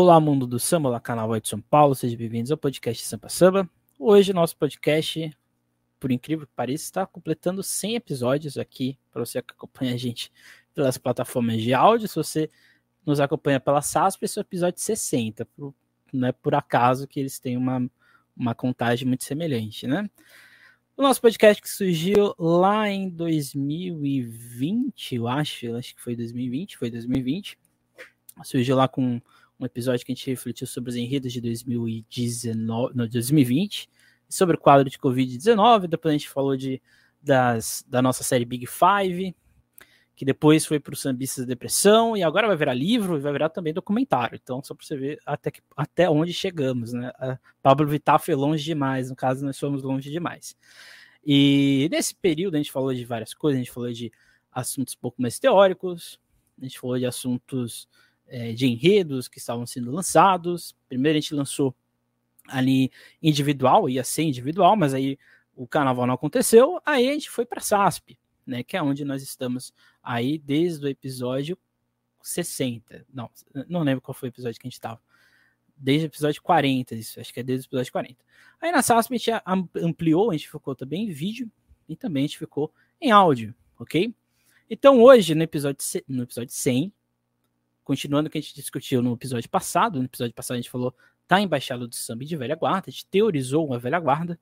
Olá, mundo do samba, olá, canal White São Paulo, sejam bem-vindos ao podcast Sampa Samba. Hoje, nosso podcast, por incrível que pareça, está completando 100 episódios aqui, para você que acompanha a gente pelas plataformas de áudio. Se você nos acompanha pela SASP, esse é o episódio 60. Por, não é por acaso que eles têm uma, uma contagem muito semelhante, né? O nosso podcast que surgiu lá em 2020, eu acho, acho que foi 2020, foi 2020. Surgiu lá com um episódio que a gente refletiu sobre os enredos de 2019, no 2020, sobre o quadro de Covid-19. Depois a gente falou de, das, da nossa série Big Five, que depois foi para o Sambistas da Depressão, e agora vai virar livro e vai virar também documentário. Então, só para você ver até, que, até onde chegamos, né? A Pablo Vittar foi longe demais, no caso, nós fomos longe demais. E nesse período a gente falou de várias coisas, a gente falou de assuntos um pouco mais teóricos, a gente falou de assuntos é, de enredos que estavam sendo lançados. Primeiro a gente lançou ali individual, ia ser individual, mas aí o carnaval não aconteceu. Aí a gente foi para SASP, né, que é onde nós estamos aí desde o episódio 60. Não, não lembro qual foi o episódio que a gente estava. Desde o episódio 40, isso, acho que é desde o episódio 40. Aí na SASP a gente ampliou, a gente ficou também em vídeo e também a gente ficou em áudio, ok? Então hoje, no episódio, no episódio 100, continuando o que a gente discutiu no episódio passado, no episódio passado a gente falou da Embaixada do Samba de Velha Guarda, a gente teorizou uma Velha Guarda,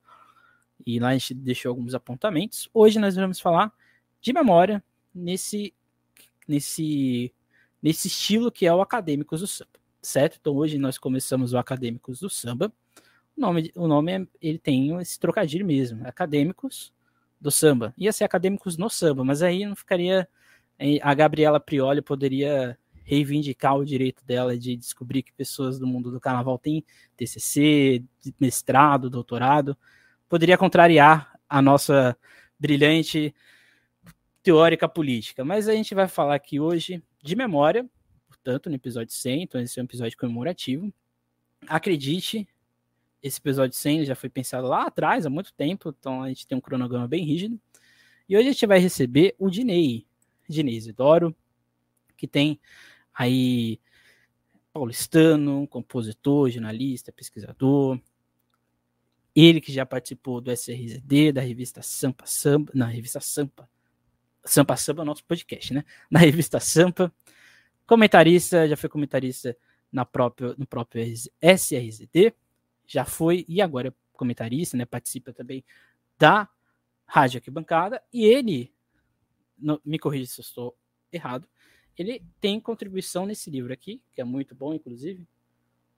e lá a gente deixou alguns apontamentos. Hoje nós vamos falar de memória nesse, nesse, nesse estilo que é o Acadêmicos do Samba, certo? Então hoje nós começamos o Acadêmicos do Samba. O nome, o nome é, ele tem esse trocadilho mesmo, Acadêmicos do Samba. Ia ser Acadêmicos no Samba, mas aí não ficaria. A Gabriela Prioli poderia reivindicar o direito dela de descobrir que pessoas do mundo do carnaval têm TCC, mestrado, doutorado, poderia contrariar a nossa brilhante teórica política. Mas a gente vai falar aqui hoje de memória, portanto, no episódio 100, então esse é um episódio comemorativo. Acredite, esse episódio 100 já foi pensado lá atrás, há muito tempo, então a gente tem um cronograma bem rígido. E hoje a gente vai receber o Dinei, Dinei Isidoro, que tem aí paulistano, compositor, jornalista, pesquisador. Ele que já participou do SRZD, da revista Sampa Samba, na revista Sampa. Sampa Samba é nosso podcast, né? Na revista Sampa. Comentarista, já foi comentarista na própria, no próprio SRZD, já foi e agora é comentarista, né? Participa também da Rádio Arquibancada. E ele, no, me corrija se eu estou errado, ele tem contribuição nesse livro aqui, que é muito bom, inclusive.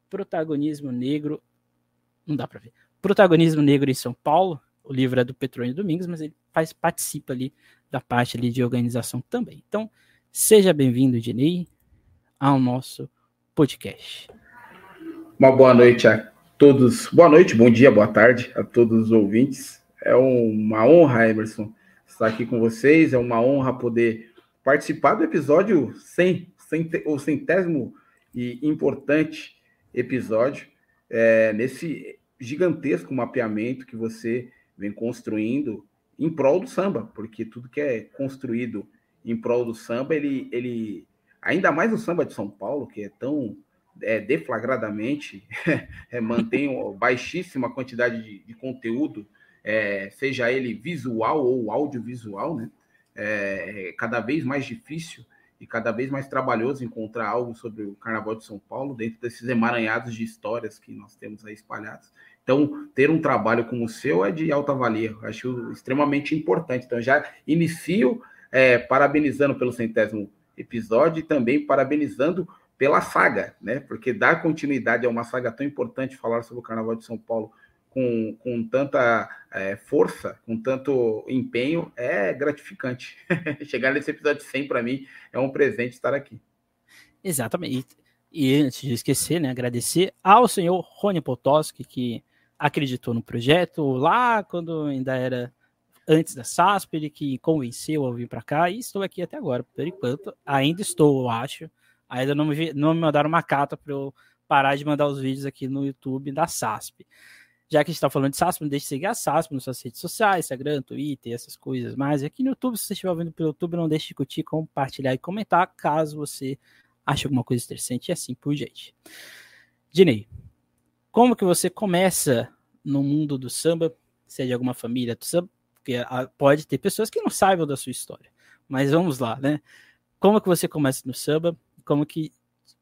Protagonismo Negro. Não dá para ver. Protagonismo Negro em São Paulo. O livro é do Petrônio Domingos, mas ele faz, participa ali da parte ali de organização também. Então, seja bem-vindo, Dinei, ao nosso podcast. Uma boa noite a todos. Boa noite, bom dia, boa tarde a todos os ouvintes. É uma honra, Emerson, estar aqui com vocês. É uma honra poder participar do episódio 100, o centésimo e importante episódio, é, nesse gigantesco mapeamento que você vem construindo em prol do samba, porque tudo que é construído em prol do samba, ele, ele ainda mais o samba de São Paulo, que é tão é, deflagradamente é, mantém baixíssima quantidade de, de conteúdo, é, seja ele visual ou audiovisual, né? É, cada vez mais difícil e cada vez mais trabalhoso encontrar algo sobre o Carnaval de São Paulo dentro desses emaranhados de histórias que nós temos aí espalhados. Então, ter um trabalho como o seu é de alta valia, acho extremamente importante. Então, já inicio é, parabenizando pelo centésimo episódio e também parabenizando pela saga, né? Porque dar continuidade a uma saga tão importante, falar sobre o Carnaval de São Paulo com, com tanta é, força, com tanto empenho, é gratificante. Chegar nesse episódio 100 para mim é um presente estar aqui. Exatamente. E, e, antes de esquecer, né, agradecer ao senhor Rony Potoski, que acreditou no projeto lá quando ainda era antes da SASP, ele que convenceu a vir para cá e estou aqui até agora. Por enquanto, ainda estou, eu acho. Ainda não me, não me mandaram uma carta para eu parar de mandar os vídeos aqui no YouTube da SASP já que a gente está falando de SASP, não deixe de seguir a SASP nas suas redes sociais, Instagram, Twitter, essas coisas mais. Aqui no YouTube, se você estiver ouvindo pelo YouTube, não deixe de curtir, compartilhar e comentar, caso você ache alguma coisa interessante e assim por diante. Dinei, como que você começa no mundo do samba? Se é de alguma família do samba? Porque ah, pode ter pessoas que não saibam da sua história. Mas vamos lá, né? Como que você começa no samba? Como que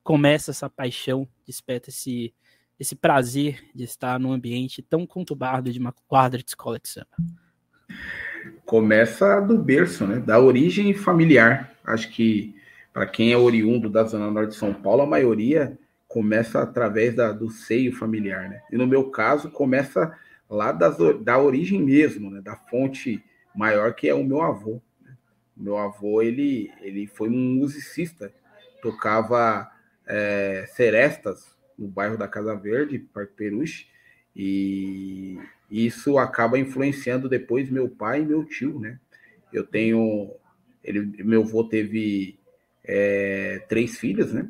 começa essa paixão, desperta esse, esse prazer de estar num ambiente tão conturbado de uma quadra de escola de samba? Começa do berço, né? Da origem familiar. Acho que para quem é oriundo da Zona Norte de São Paulo, a maioria começa através da, do seio familiar, né? E no meu caso, começa lá das, da origem mesmo, né? Da fonte maior que é o meu avô. Né? Meu avô, ele, ele foi um musicista, tocava é, serestas no bairro da Casa Verde, Parque Peruche, e isso acaba influenciando depois meu pai e meu tio, né? Eu tenho, ele, meu avô teve é, três filhas, né?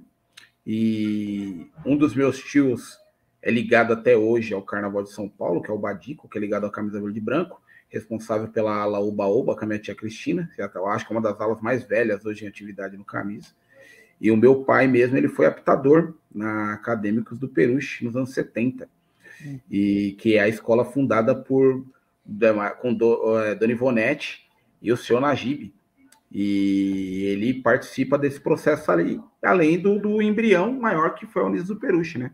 E um dos meus tios é ligado até hoje ao Carnaval de São Paulo, que é o Badico, que é ligado à camisa verde e branco, responsável pela ala Uba-Oba, com a minha tia Cristina, eu acho que é uma das alas mais velhas hoje em atividade no camisa. E o meu pai mesmo, ele foi apitador na Acadêmicos do Peruche, nos anos 70, hum. e que é a escola fundada por com do, é, Dona Ivonete e o senhor Najib. E ele participa desse processo ali, além do, do embrião maior que foi o Unis do Peruche, né?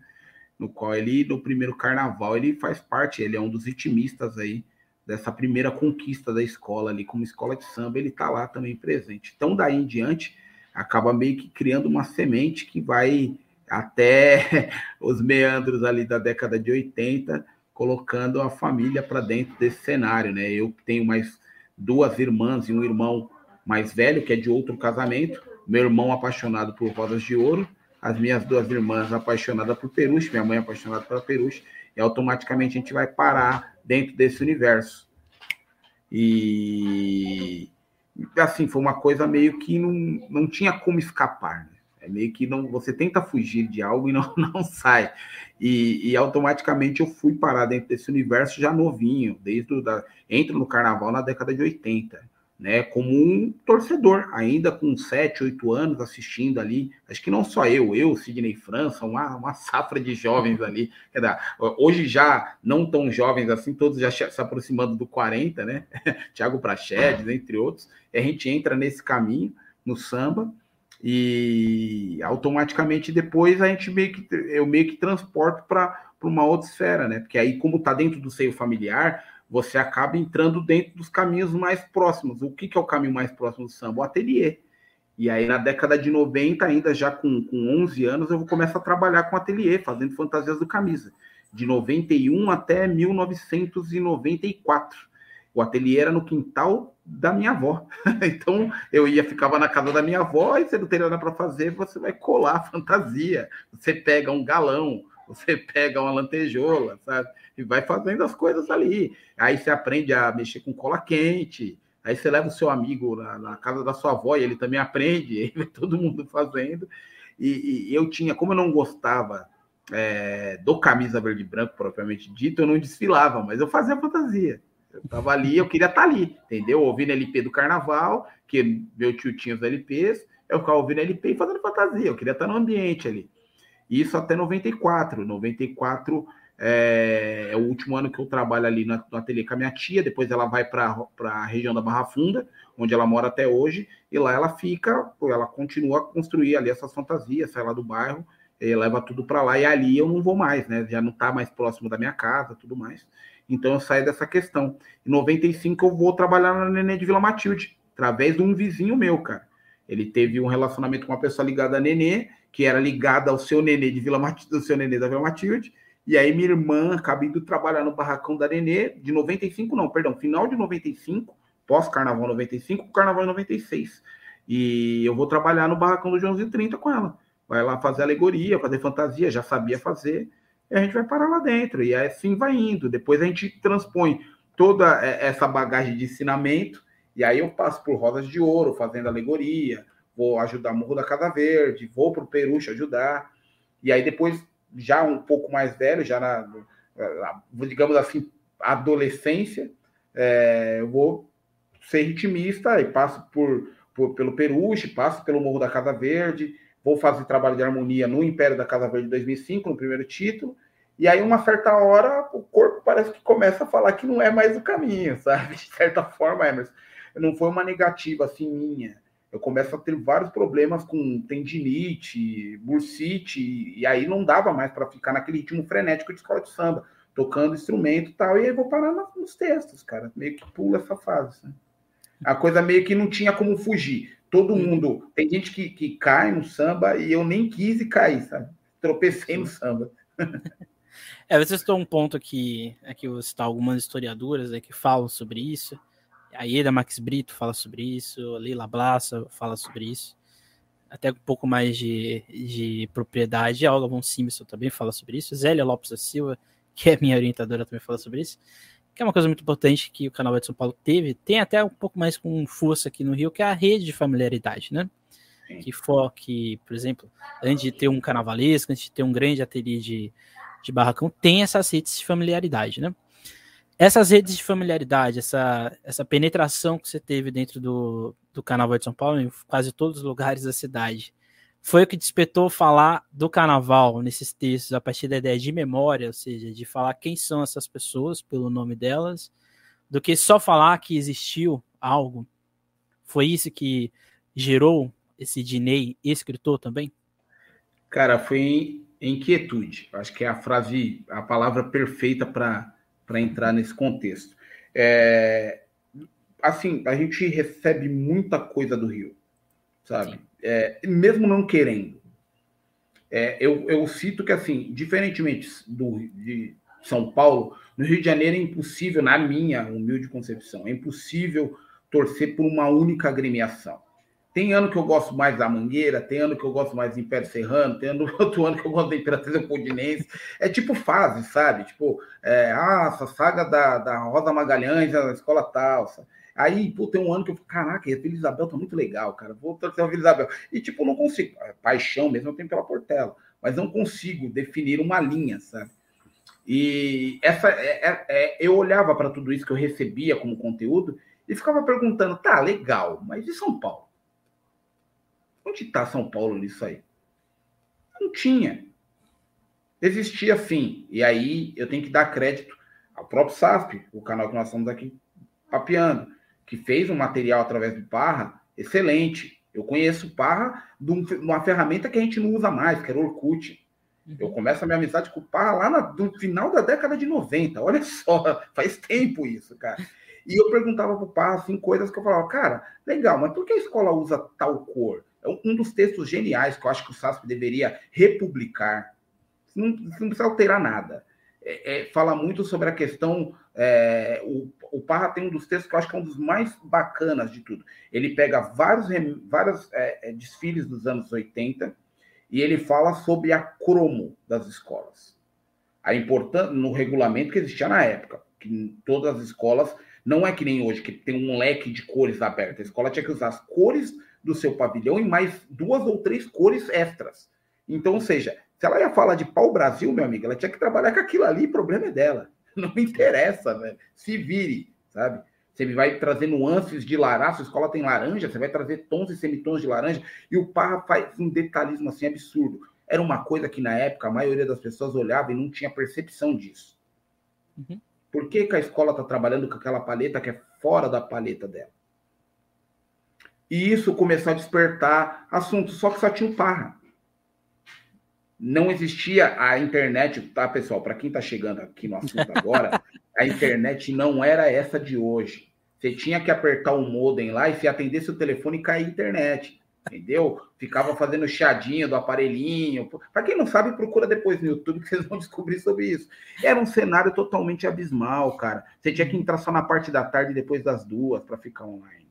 No qual ele, no primeiro carnaval, ele faz parte, ele é um dos vitimistas aí dessa primeira conquista da escola ali, como escola de samba, ele tá lá também presente. Então, daí em diante, acaba meio que criando uma semente que vai até os meandros ali da década de 80, colocando a família para dentro desse cenário, né? Eu tenho mais duas irmãs e um irmão mais velho, que é de outro casamento, meu irmão apaixonado por rosas de ouro, as minhas duas irmãs apaixonadas por peruche, minha mãe apaixonada pela peruche, e automaticamente a gente vai parar dentro desse universo. E assim, foi uma coisa meio que não, não tinha como escapar. Né? É meio que não, você tenta fugir de algo e não, não sai. E, e, automaticamente eu fui parar dentro desse universo já novinho, desde da, entro no carnaval na década de 80 né, como um torcedor, ainda com 7, 8 anos assistindo ali. Acho que não só eu, eu, Sidney França, uma, uma safra de jovens ali. Hoje já não tão jovens assim, todos já se aproximando do 40, né? Tiago Prachedes, entre outros. A gente entra nesse caminho, no samba, e automaticamente depois a gente meio que eu meio que transporto para uma outra esfera, né? Porque aí, como está dentro do seio familiar, você acaba entrando dentro dos caminhos mais próximos. O que, que é o caminho mais próximo do samba? O ateliê. E aí, na década de 90, ainda já com, com 11 anos, eu vou começar a trabalhar com ateliê, fazendo fantasias do camisa. De 91 até 1994. O ateliê era no quintal da minha avó. então, eu ia, ficava na casa da minha avó e você não teria nada para fazer, você vai colar fantasia. Você pega um galão, você pega uma lantejola, sabe? E vai fazendo as coisas ali. Aí você aprende a mexer com cola quente. Aí você leva o seu amigo na, na casa da sua avó e ele também aprende. Vê todo mundo fazendo. E, e, eu tinha, como eu não gostava é, do camisa verde e branco propriamente dito, eu não desfilava, mas eu fazia fantasia. Eu tava ali, eu queria estar tá ali, entendeu? Ouvindo LP do carnaval, que meu tio tinha os LPs, eu ficava ouvindo LP e fazendo fantasia. Eu queria estar tá no ambiente ali. Isso até 94. 94 é, é o último ano que eu trabalho ali no, no ateliê com a minha tia. Depois ela vai para a região da Barra Funda, onde ela mora até hoje. E lá ela fica, ela continua a construir ali essas fantasias, sai lá do bairro, e leva tudo para lá. E ali eu não vou mais, né? Já não está mais próximo da minha casa, tudo mais. Então eu saio dessa questão. Em 95 eu vou trabalhar na Nenê de Vila Matilde, através de um vizinho meu, cara. Ele teve um relacionamento com uma pessoa ligada a Nenê, que era ligada ao seu Nenê de Vila Matilde, do seu Nenê da Vila Matilde. E aí minha irmã acabou indo trabalhar no barracão da Nenê, de 95, não, perdão, final de 95, pós-carnaval 95, carnaval 96. E eu vou trabalhar no barracão do Joãozinho 30 com ela. Vai lá fazer alegoria, fazer fantasia, já sabia fazer. E a gente vai parar lá dentro. E assim vai indo. Depois a gente transpõe toda essa bagagem de ensinamento e aí eu passo por Rodas de Ouro, fazendo alegoria, vou ajudar Morro da Casa Verde, vou para o Peruche ajudar. E aí depois, já um pouco mais velho, já na, na digamos assim, adolescência, é, eu vou ser ritmista e passo por, por, pelo Peruche, passo pelo Morro da Casa Verde, vou fazer trabalho de harmonia no Império da Casa Verde 2005, no primeiro título, e aí, uma certa hora, o corpo parece que começa a falar que não é mais o caminho, sabe? De certa forma, Emerson. Não foi uma negativa assim minha. Eu começo a ter vários problemas com tendinite, bursite, e aí não dava mais para ficar naquele ritmo frenético de escola de samba, tocando instrumento e tal. E aí vou parar nos textos, cara. Meio que pula essa fase. Né? A coisa meio que não tinha como fugir. Todo mundo. Tem gente que, que cai no samba e eu nem quis cair, sabe? Tropecei no samba. É, vocês estão um ponto aqui, aqui eu vou citar algumas historiadoras né, que falam sobre isso. A Ieda Max Brito fala sobre isso, a Leila Blassa fala sobre isso. Até um pouco mais de, de propriedade. A Olga von Simpson também fala sobre isso. Zélia Lopes da Silva, que é minha orientadora, também fala sobre isso. Que é uma coisa muito importante que o canal de São Paulo teve. Tem até um pouco mais com força aqui no Rio, que é a rede de familiaridade, né? Que for que, por exemplo, antes de ter um carnavalesco, antes de ter um grande ateliê de, de barracão tem essas redes de familiaridade, né? Essas redes de familiaridade, essa, essa penetração que você teve dentro do, do Carnaval de São Paulo, em quase todos os lugares da cidade, foi o que despertou falar do Carnaval nesses textos, a partir da ideia de memória, ou seja, de falar quem são essas pessoas pelo nome delas, do que só falar que existiu algo. Foi isso que gerou esse Dinei escritor também? Cara, foi inquietude. Acho que é a frase, a palavra perfeita para entrar nesse contexto. É, assim, a gente recebe muita coisa do Rio, sabe? É, mesmo não querendo. É, eu, eu cito que, assim, diferentemente do, de São Paulo, no Rio de Janeiro é impossível, na minha humilde concepção, é impossível torcer por uma única agremiação. Tem ano que eu gosto mais da Mangueira, tem ano que eu gosto mais do Império Serrano, tem ano, outro ano que eu gosto da Imperatriz Leopoldinense. É tipo fase, sabe? Tipo, é, ah, essa saga da, da Rosa Magalhães, a escola tal. Aí, pô, tem um ano que eu falo, caraca, a Vila Isabel tá muito legal, cara. Vou trazer a Vila Isabel. E, tipo, não consigo. É, paixão mesmo eu tenho pela Portela, mas não consigo definir uma linha, sabe? E essa é, é, é eu olhava para tudo isso que eu recebia como conteúdo e ficava perguntando, tá, legal, mas e São Paulo? Onde está São Paulo nisso aí? Não tinha. Existia sim. E aí eu tenho que dar crédito ao próprio SASP, o canal que nós estamos aqui papeando, que fez um material através do Parra excelente. Eu conheço o Parra de uma ferramenta que a gente não usa mais, que era o Orkut. Uhum. Eu começo a minha amizade com o Parra lá no final da década de 90. Olha só, faz tempo isso, cara. E eu perguntava para o Parra assim, coisas que eu falava, cara, legal, mas por que a escola usa tal cor? É um dos textos geniais que eu acho que o SASP deveria republicar. Não, não precisa alterar nada. É, é, fala muito sobre a questão. É, o, o Parra tem um dos textos que eu acho que é um dos mais bacanas de tudo. Ele pega vários, vários é, é, desfiles dos anos 80 e ele fala sobre a cromo das escolas. A importância no regulamento que existia na época, que todas as escolas não é que nem hoje, que tem um leque de cores aberto. A escola tinha que usar as cores do seu pavilhão e mais duas ou três cores extras. Então, ou seja, se ela ia falar de pau Brasil, meu amigo, ela tinha que trabalhar com aquilo ali, o problema é dela. Não me interessa, velho. Se vire, sabe? Você vai trazer nuances de laranja, a escola tem laranja, você vai trazer tons e semitons de laranja, e o Parra faz um detalhismo assim absurdo. Era uma coisa que na época a maioria das pessoas olhava e não tinha percepção disso. Uhum. Por que, que a escola está trabalhando com aquela paleta que é fora da paleta dela? E isso começou a despertar assuntos, só que só tinha o Parra. Não existia a internet, tá, pessoal? Para quem está chegando aqui no assunto agora, a internet não era essa de hoje. Você tinha que apertar o modem lá e se atendesse o telefone cair a internet. Entendeu? Ficava fazendo chadinha do aparelhinho. Para quem não sabe, procura depois no YouTube que vocês vão descobrir sobre isso. Era um cenário totalmente abismal, cara. Você tinha que entrar só na parte da tarde depois das duas para ficar online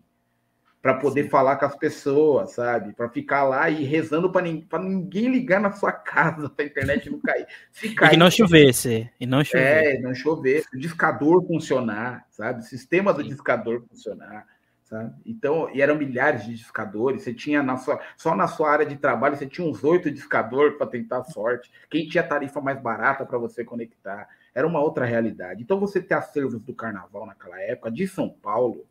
para poder Sim. falar com as pessoas, sabe? Para ficar lá e rezando para ninguém, ninguém ligar na sua casa, para a internet não cair. Se cair, e não chovesse, e não chover. É, não chover, o discador funcionar, sabe? O sistema do Sim. discador funcionar, sabe? Então, e eram milhares de discadores, você tinha na sua, só na sua área de trabalho, você tinha uns oito discadores para tentar a sorte. Quem tinha tarifa mais barata para você conectar? Era uma outra realidade. Então, você ter acervos do carnaval naquela época, de São Paulo,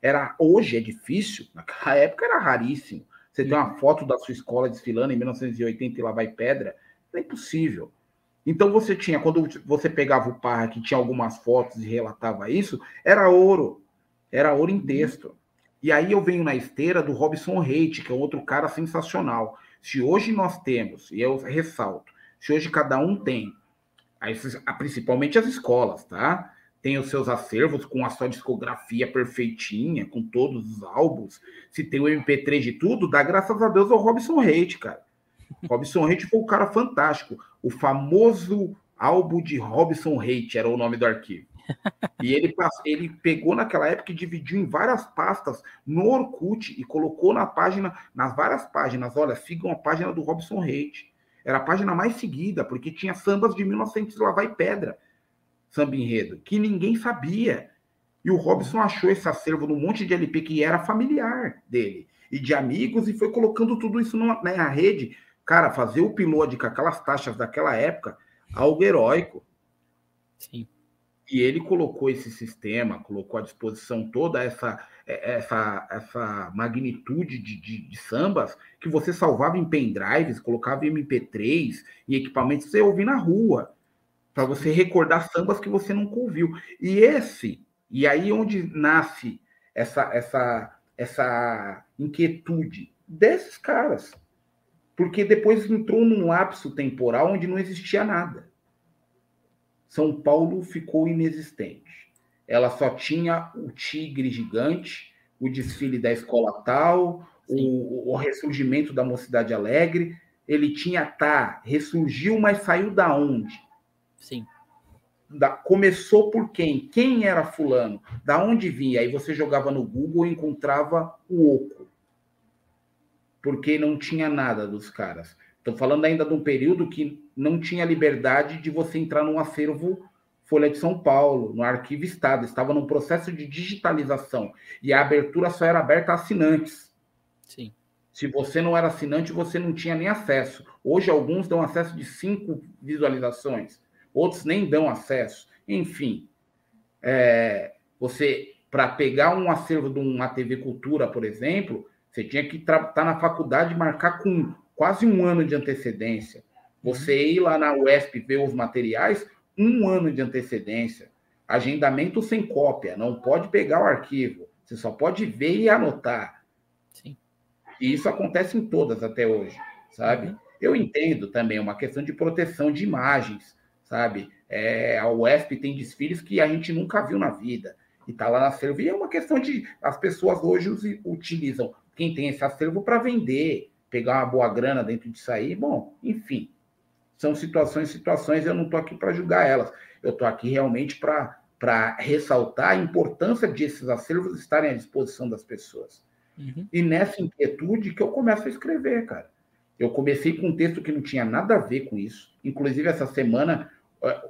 era hoje é difícil, naquela época era raríssimo. Você tem uma foto da sua escola desfilando em 1980 e lá vai pedra? É impossível. Então você tinha, quando você pegava o Parra, que tinha algumas fotos e relatava isso, era ouro. Era ouro em texto. E aí eu venho na esteira do Robson Reite, que é outro cara sensacional. Se hoje nós temos, e eu ressalto, se hoje cada um tem, principalmente as escolas, tá? Tem os seus acervos com a sua discografia perfeitinha, com todos os álbuns. Se tem o MP3 de tudo, dá graças a Deus ao Robson Reite, cara. Robson Reite foi um cara fantástico. O famoso álbum de Robson Reite era o nome do arquivo. E ele, ele pegou naquela época e dividiu em várias pastas no Orkut e colocou na página, nas várias páginas. Olha, sigam a página do Robson Reite. Era a página mais seguida, porque tinha sambas de 1900 lá vai pedra, samba enredo, que ninguém sabia. E o Robson achou esse acervo num monte de LP que era familiar dele e de amigos e foi colocando tudo isso numa, na rede. Cara, fazer o piloto com aquelas taxas daquela época, algo heróico. Sim. E ele colocou esse sistema, colocou à disposição toda essa, é, essa, essa magnitude de, de, de sambas que você salvava em pendrives, colocava em MP3, em equipamentos que você ouvia na rua, para você recordar sambas que você nunca ouviu. E esse, e aí onde nasce essa, essa, essa inquietude desses caras. Porque depois entrou num lapso temporal onde não existia nada. São Paulo ficou inexistente. Ela só tinha o tigre gigante, o desfile da escola tal, o, o, ressurgimento da Mocidade Alegre. Ele tinha tá, ressurgiu, mas saiu da onde? Sim. Da, começou por quem? Quem era fulano? Da onde vinha? Aí você jogava no Google e encontrava o oco. Porque não tinha nada dos caras. Estou falando ainda de um período que não tinha liberdade de você entrar num acervo Folha de São Paulo, no Arquivo Estado, estava num processo de digitalização e a abertura só era aberta a assinantes. Sim. Se você não era assinante, você não tinha nem acesso. Hoje, alguns dão acesso de cinco visualizações, outros nem dão acesso. Enfim, é, você, para pegar um acervo de uma TV Cultura, por exemplo, você tinha que estar tá na faculdade e marcar com quase um ano de antecedência. Você ir lá na UESP ver os materiais, um ano de antecedência. Agendamento sem cópia, não pode pegar o arquivo. Você só pode ver e anotar. Sim. E isso acontece em todas até hoje, sabe? Uhum. Eu entendo também uma questão de proteção de imagens, sabe? É, a UESP tem desfiles que a gente nunca viu na vida e tá lá na acervo. E é uma questão de as pessoas hoje utilizam quem tem esse acervo para vender, pegar uma boa grana dentro disso aí, bom, enfim. São situações, situações, eu não estou aqui para julgar elas. Eu estou aqui realmente para ressaltar a importância de esses acervos estarem à disposição das pessoas. Uhum. E nessa inquietude que eu começo a escrever, cara. Eu comecei com um texto que não tinha nada a ver com isso. Inclusive, essa semana,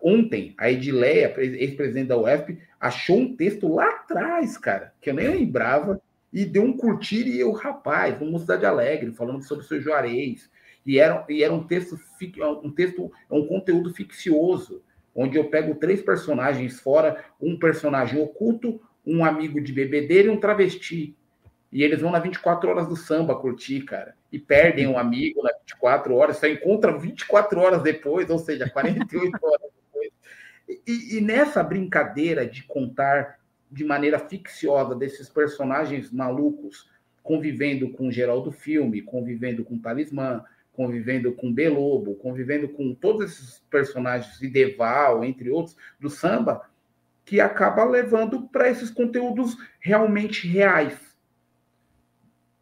ontem, a Edileia, ex-presidente da UESP, achou um texto lá atrás, cara, que eu nem lembrava, e deu um curtir e eu, rapaz, uma Cidade Alegre, falando sobre o seu Juarez. E era, e era um texto, um texto, um conteúdo ficcioso, onde eu pego três personagens fora, um personagem oculto, um amigo de bebedeira e um travesti. E eles vão na 24 horas do samba curtir, cara. E perdem um amigo na 24 horas, só encontram 24 horas depois, ou seja, 48 horas depois. E, e nessa brincadeira de contar de maneira ficciosa desses personagens malucos convivendo com o Geraldo Filme, convivendo com o Talismã, convivendo com Belobo, convivendo com todos esses personagens, Ideval, entre outros, do samba, que acaba levando para esses conteúdos realmente reais.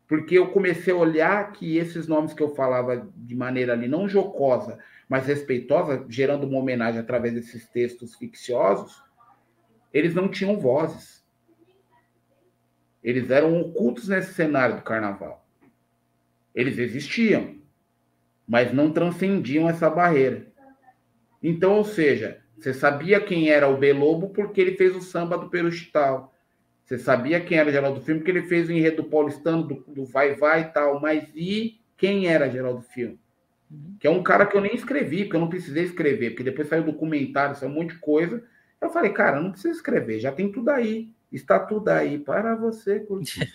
Porque eu comecei a olhar que esses nomes que eu falava de maneira ali não jocosa, mas respeitosa, gerando uma homenagem através desses textos ficciosos, eles não tinham vozes. Eles eram ocultos nesse cenário do carnaval. Eles existiam, mas não transcendiam essa barreira. Então, ou seja, você sabia quem era o Belobo porque ele fez o samba do Peruchital. Você sabia quem era Geraldo Filme porque ele fez o enredo paulistano do, do Vai Vai e tal. Mas e quem era Geraldo Filme? Uhum. Que é um cara que eu nem escrevi, porque eu não precisei escrever, porque depois saiu documentário, saiu um monte de coisa. Eu falei, cara, não precisa escrever, já tem tudo aí. Está tudo aí para você curtir.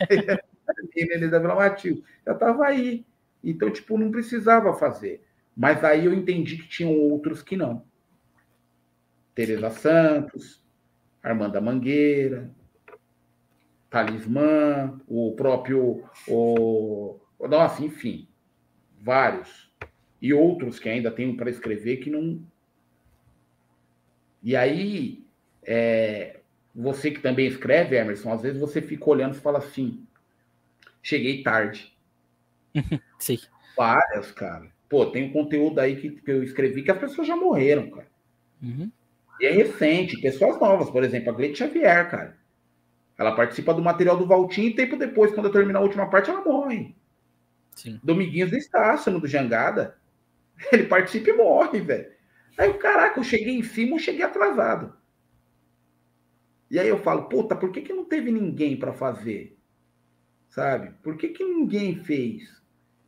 Da Vila Matilde. Já estava aí. Então, tipo, não precisava fazer. Mas aí eu entendi que tinham outros que não. Tereza Santos, Armanda Mangueira, Talismã, o próprio. O... Nossa, enfim, vários. E outros que ainda tenho para escrever que não. E aí, é... você que também escreve, Emerson, às vezes você fica olhando e fala assim: cheguei tarde. Sim. Várias, cara. Pô, tem um conteúdo aí que, que eu escrevi que as pessoas já morreram, cara. Uhum. E é recente, pessoas novas, por exemplo, a Gleite Xavier, cara. Ela participa do material do Valtinho e tempo depois, quando eu terminar a última parte, ela morre. Sim. Dominguinhos do Estácio, do Jangada. Ele participa e morre, velho. Aí o caraca, eu cheguei em cima, eu cheguei atrasado. E aí eu falo, puta, por que, que não teve ninguém para fazer? Sabe? Por que, que ninguém fez?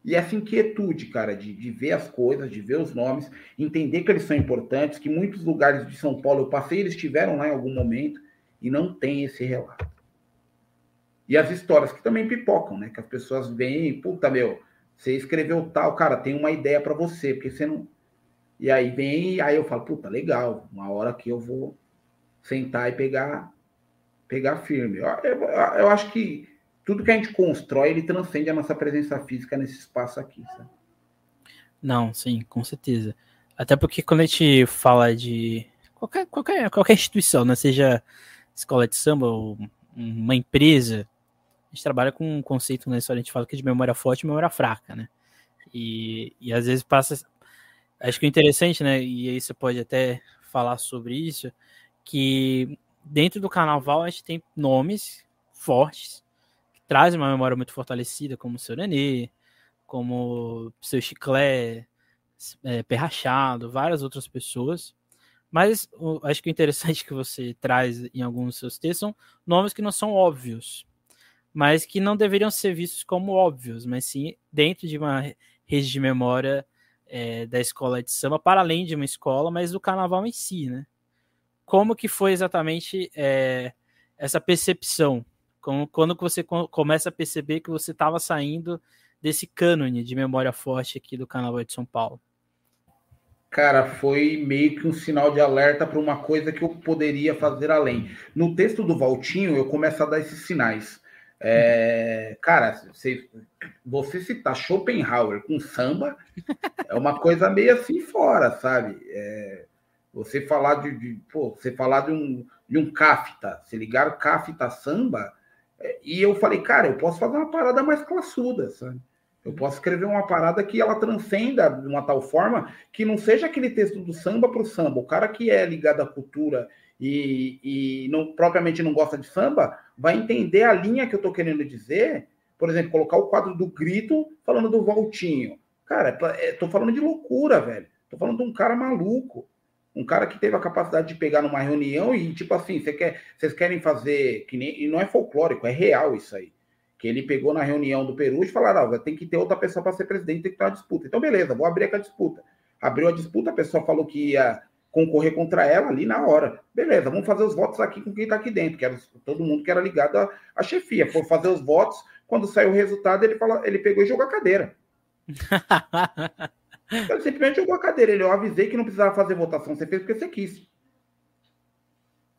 E essa inquietude, cara, de, de ver as coisas, de ver os nomes, entender que eles são importantes, que muitos lugares de São Paulo eu passei, eles estiveram lá em algum momento e não tem esse relato. E as histórias que também pipocam, né? Que as pessoas veem, puta, meu, você escreveu tal, cara, tem uma ideia para você, porque você não. E aí vem, aí eu falo, puta, legal, uma hora que eu vou sentar e pegar, pegar firme. Eu, eu, eu acho que tudo que a gente constrói, ele transcende a nossa presença física nesse espaço aqui, sabe? Não, sim, com certeza. Até porque quando a gente fala de qualquer, qualquer, qualquer instituição, né, seja escola de samba ou uma empresa, a gente trabalha com um conceito na história, a gente fala que é de memória forte e memória fraca, né? E, e às vezes passa. Acho que o interessante, né? E aí você pode até falar sobre isso, que dentro do carnaval a gente tem nomes fortes traz uma memória muito fortalecida, como o seu Nenê, como o seu Chiclé, é, Perrachado, várias outras pessoas. Mas o, acho que o interessante que você traz em alguns dos seus textos são nomes que não são óbvios, mas que não deveriam ser vistos como óbvios, mas sim dentro de uma rede de memória é, da escola de samba, para além de uma escola, mas do carnaval em si, né? Como que foi exatamente é, essa percepção quando você começa a perceber que você estava saindo desse cânone de memória forte aqui do Carnaval de São Paulo? Cara, foi meio que um sinal de alerta para uma coisa que eu poderia fazer além. No texto do Valtinho, eu começo a dar esses sinais. É, cara, você, você citar Schopenhauer com samba é uma coisa meio assim fora, sabe? É, você falar de, de, pô, você falar de um, de um kafta, se ligar o kafta samba, e eu falei, cara, eu posso fazer uma parada mais classuda, sabe? Eu posso escrever uma parada que ela transcenda de uma tal forma que não seja aquele texto do samba para o samba. O cara que é ligado à cultura e, e não, propriamente não gosta de samba vai entender a linha que eu estou querendo dizer. Por exemplo, colocar o quadro do grito falando do Voltinho. Cara, estou é, falando de loucura, velho. Estou falando de um cara maluco. Um cara que teve a capacidade de pegar numa reunião e, tipo assim, você quer, vocês querem fazer que nem. E não é folclórico, é real isso aí. Que ele pegou na reunião do Peru e falaram: ah, tem que ter outra pessoa para ser presidente, tem que ter uma disputa. Então, beleza, vou abrir aquela disputa. Abriu a disputa, a pessoa falou que ia concorrer contra ela ali na hora. Beleza, vamos fazer os votos aqui com quem está aqui dentro, que era todo mundo que era ligado à, à chefia. Foi fazer os votos, quando saiu o resultado, ele, falou, ele pegou e jogou a cadeira. Ele simplesmente jogou a cadeira. Ele, eu avisei que não precisava fazer votação. Você fez porque você quis.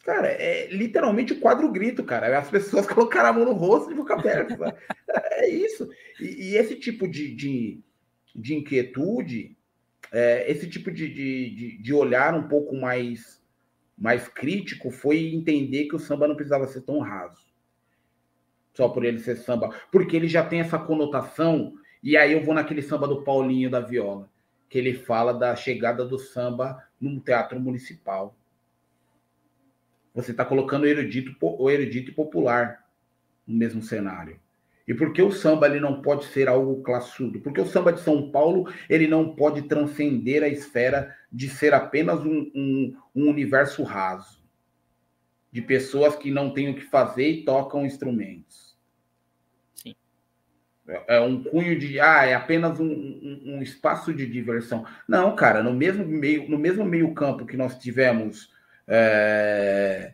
Cara, é literalmente o quadro grito, cara. As pessoas colocaram a mão no rosto e boca aberta. é isso. E, e, esse tipo de, de, de inquietude, é, esse tipo de, de, de, olhar um pouco mais, mais crítico foi entender que o samba não precisava ser tão raso. Só por ele ser samba. Porque ele já tem essa conotação. E aí eu vou naquele samba do Paulinho da Viola que ele fala da chegada do samba num teatro municipal. Você está colocando erudito, o erudito popular no mesmo cenário. E por que o samba ele não pode ser algo classudo? Porque o samba de São Paulo ele não pode transcender a esfera de ser apenas um, um, um universo raso de pessoas que não têm o que fazer e tocam instrumentos. É, é um cunho de ah, é apenas um, um, um, espaço de diversão. Não, cara, no mesmo meio, no mesmo meio campo que nós tivemos é,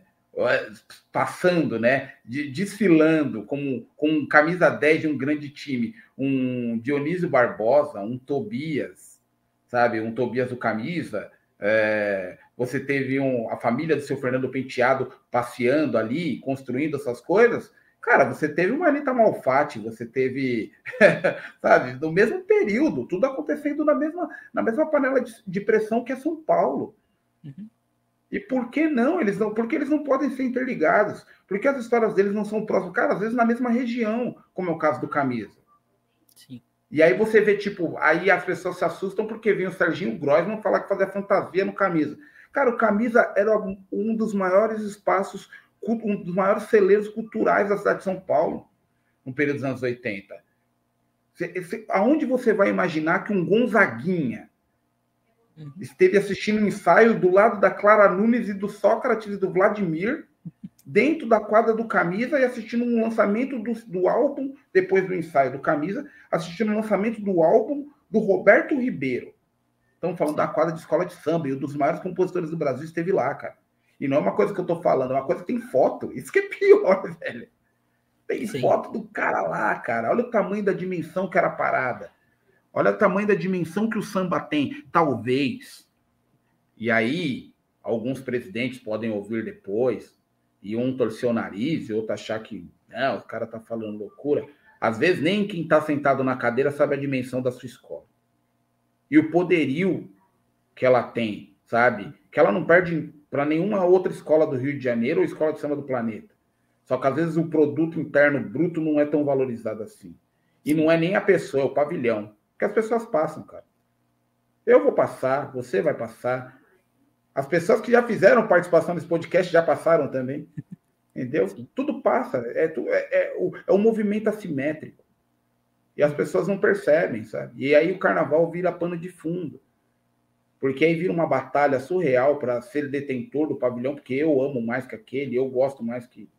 passando, né, desfilando com, com camisa 10 de um grande time, um Dionísio Barbosa, um Tobias, sabe, um Tobias do camisa, é, você teve um, a família do seu Fernando Penteado passeando ali, construindo essas coisas, cara, você teve uma Anitta Malfatti, você teve, sabe, no mesmo período, tudo acontecendo na mesma, na mesma panela de, de pressão que é São Paulo. Uhum. E por que não? Eles não, porque eles não podem ser interligados, porque as histórias deles não são próximas, cara, às vezes na mesma região, como é o caso do Camisa. Sim. E aí você vê, tipo, aí as pessoas se assustam porque vem o Serginho Grossman falar que fazia fantasia no Camisa. Cara, o Camisa era um dos maiores espaços, um dos maiores celeiros culturais da cidade de São Paulo, no período dos anos 80. Aonde você vai imaginar que um Gonzaguinha. Esteve assistindo um ensaio do lado da Clara Nunes e do Sócrates e do Vladimir, dentro da quadra do Camisa e assistindo um lançamento do, do álbum, depois do ensaio do Camisa, assistindo um lançamento do álbum do Roberto Ribeiro. Estamos falando da quadra de escola de samba, e um dos maiores compositores do Brasil esteve lá, cara. E não é uma coisa que eu tô falando, é uma coisa que tem foto. Isso que é pior, velho. Tem Sim. foto do cara lá, cara. Olha o tamanho da dimensão que era a parada. Olha o tamanho da dimensão que o samba tem. Talvez. E aí, alguns presidentes podem ouvir depois, e um torcer o nariz, e outro achar que né, o cara tá falando loucura. Às vezes, nem quem está sentado na cadeira sabe a dimensão da sua escola. E o poderio que ela tem, sabe? Que ela não perde para nenhuma outra escola do Rio de Janeiro ou escola de samba do planeta. Só que às vezes o produto interno bruto não é tão valorizado assim. E não é nem a pessoa, é o pavilhão que as pessoas passam, cara. Eu vou passar, você vai passar. As pessoas que já fizeram participação nesse podcast já passaram também. Entendeu? Tudo passa. É, é, é, o, é um movimento assimétrico. E as pessoas não percebem, sabe? E aí o carnaval vira pano de fundo. Porque aí vira uma batalha surreal para ser detentor do pavilhão, porque eu amo mais que aquele, eu gosto mais que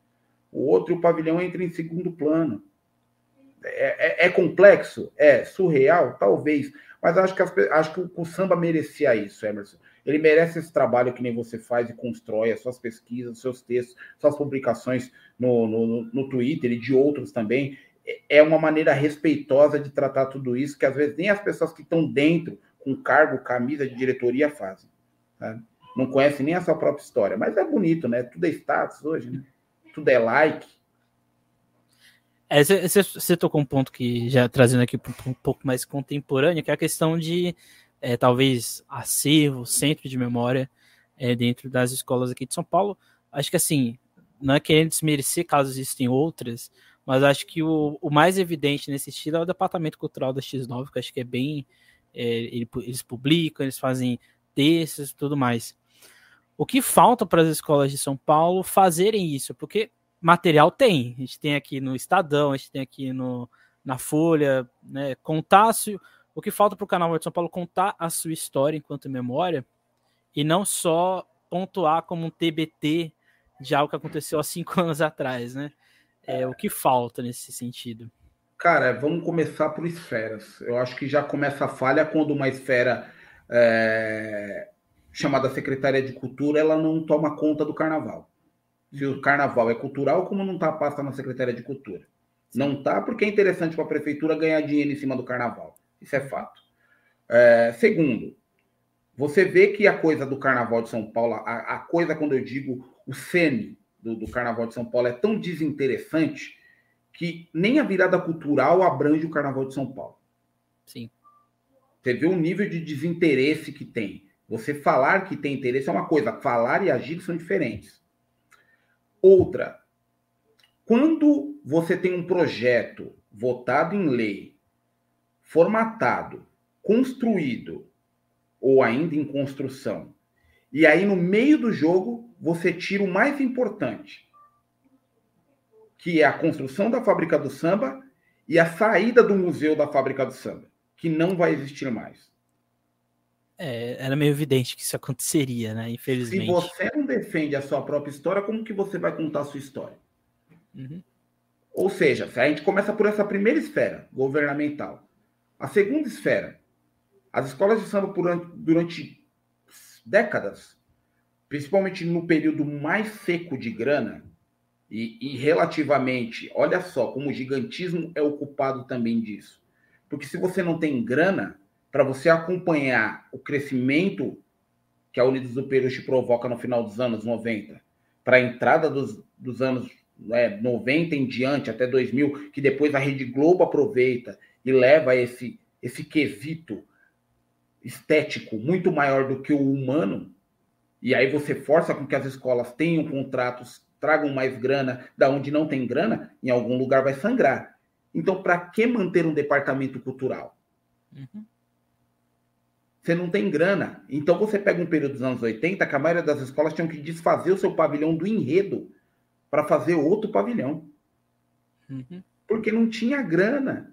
o outro, e o pavilhão entra em segundo plano. É, é, é, complexo? É. Surreal? Talvez. Mas acho que, as, acho que o, o, samba merecia isso, Emerson. Ele merece esse trabalho que nem você faz e constrói, as suas pesquisas, seus textos, suas publicações no, no, no Twitter e de outros também. É, é uma maneira respeitosa de tratar tudo isso, que às vezes nem as pessoas que estão dentro, com cargo, camisa de diretoria, fazem. Não conhecem nem a sua própria história. Mas é bonito, né? Tudo é status hoje, né? Tudo é like é, você tocou um ponto que já trazendo aqui para um pouco mais contemporâneo, que é a questão de é, talvez acervo, centro de memória é, dentro das escolas aqui de São Paulo. Acho que assim, não é querendo desmerecer caso existem outras, mas acho que o, o, mais evidente nesse estilo é o Departamento Cultural da X9, que acho que é bem. É, eles publicam, eles fazem textos e tudo mais. O que falta para as escolas de São Paulo fazerem isso? Porque material tem. A gente tem aqui no Estadão, a gente tem aqui no, na Folha, né? Contar o que falta para o canal de São Paulo contar a sua história enquanto memória e não só pontuar como um TBT de algo que aconteceu há cinco anos atrás, né? É, o que falta nesse sentido? Cara, vamos começar por esferas. Eu acho que já começa a falha quando uma esfera é, chamada Secretaria de Cultura ela não toma conta do carnaval se o carnaval é cultural, como não está a pasta na Secretaria de Cultura? Não está porque é interessante para a prefeitura ganhar dinheiro em cima do carnaval. Isso é fato. É, segundo, você vê que a coisa do carnaval de São Paulo, a, a coisa, quando eu digo o cene do, do carnaval de São Paulo, é tão desinteressante que nem a virada cultural abrange o carnaval de São Paulo. Sim. Você vê o nível de desinteresse que tem. Você falar que tem interesse é uma coisa, falar e agir são diferentes. Outra, quando você tem um projeto votado em lei, formatado, construído ou ainda em construção, e aí no meio do jogo você tira o mais importante, que é a construção da fábrica do samba e a saída do museu da fábrica do samba, que não vai existir mais. É, era meio evidente que isso aconteceria, né? Infelizmente. Se você não defende a sua própria história, como que você vai contar a sua história? Uhum. Ou seja, a gente começa por essa primeira esfera governamental. A segunda esfera, as escolas de samba durante, durante décadas principalmente no período mais seco de grana, e, e, relativamente, olha só como o gigantismo é ocupado também disso. Porque se você não tem grana, para você acompanhar o crescimento que a Unidos do Peru te provoca no final dos anos 90, para a entrada dos, dos anos né, 90 em diante, até 2000, que depois a Rede Globo aproveita e leva esse, esse quesito estético muito maior do que o humano, e aí você força com que as escolas tenham contratos, tragam mais grana, da onde não tem grana, em algum lugar vai sangrar. Então, para que manter um departamento cultural? Uhum. Você não tem grana. Então, você pega um período dos anos 80, que a maioria das escolas tinham que desfazer o seu pavilhão do enredo para fazer outro pavilhão. Uhum. Porque não tinha grana.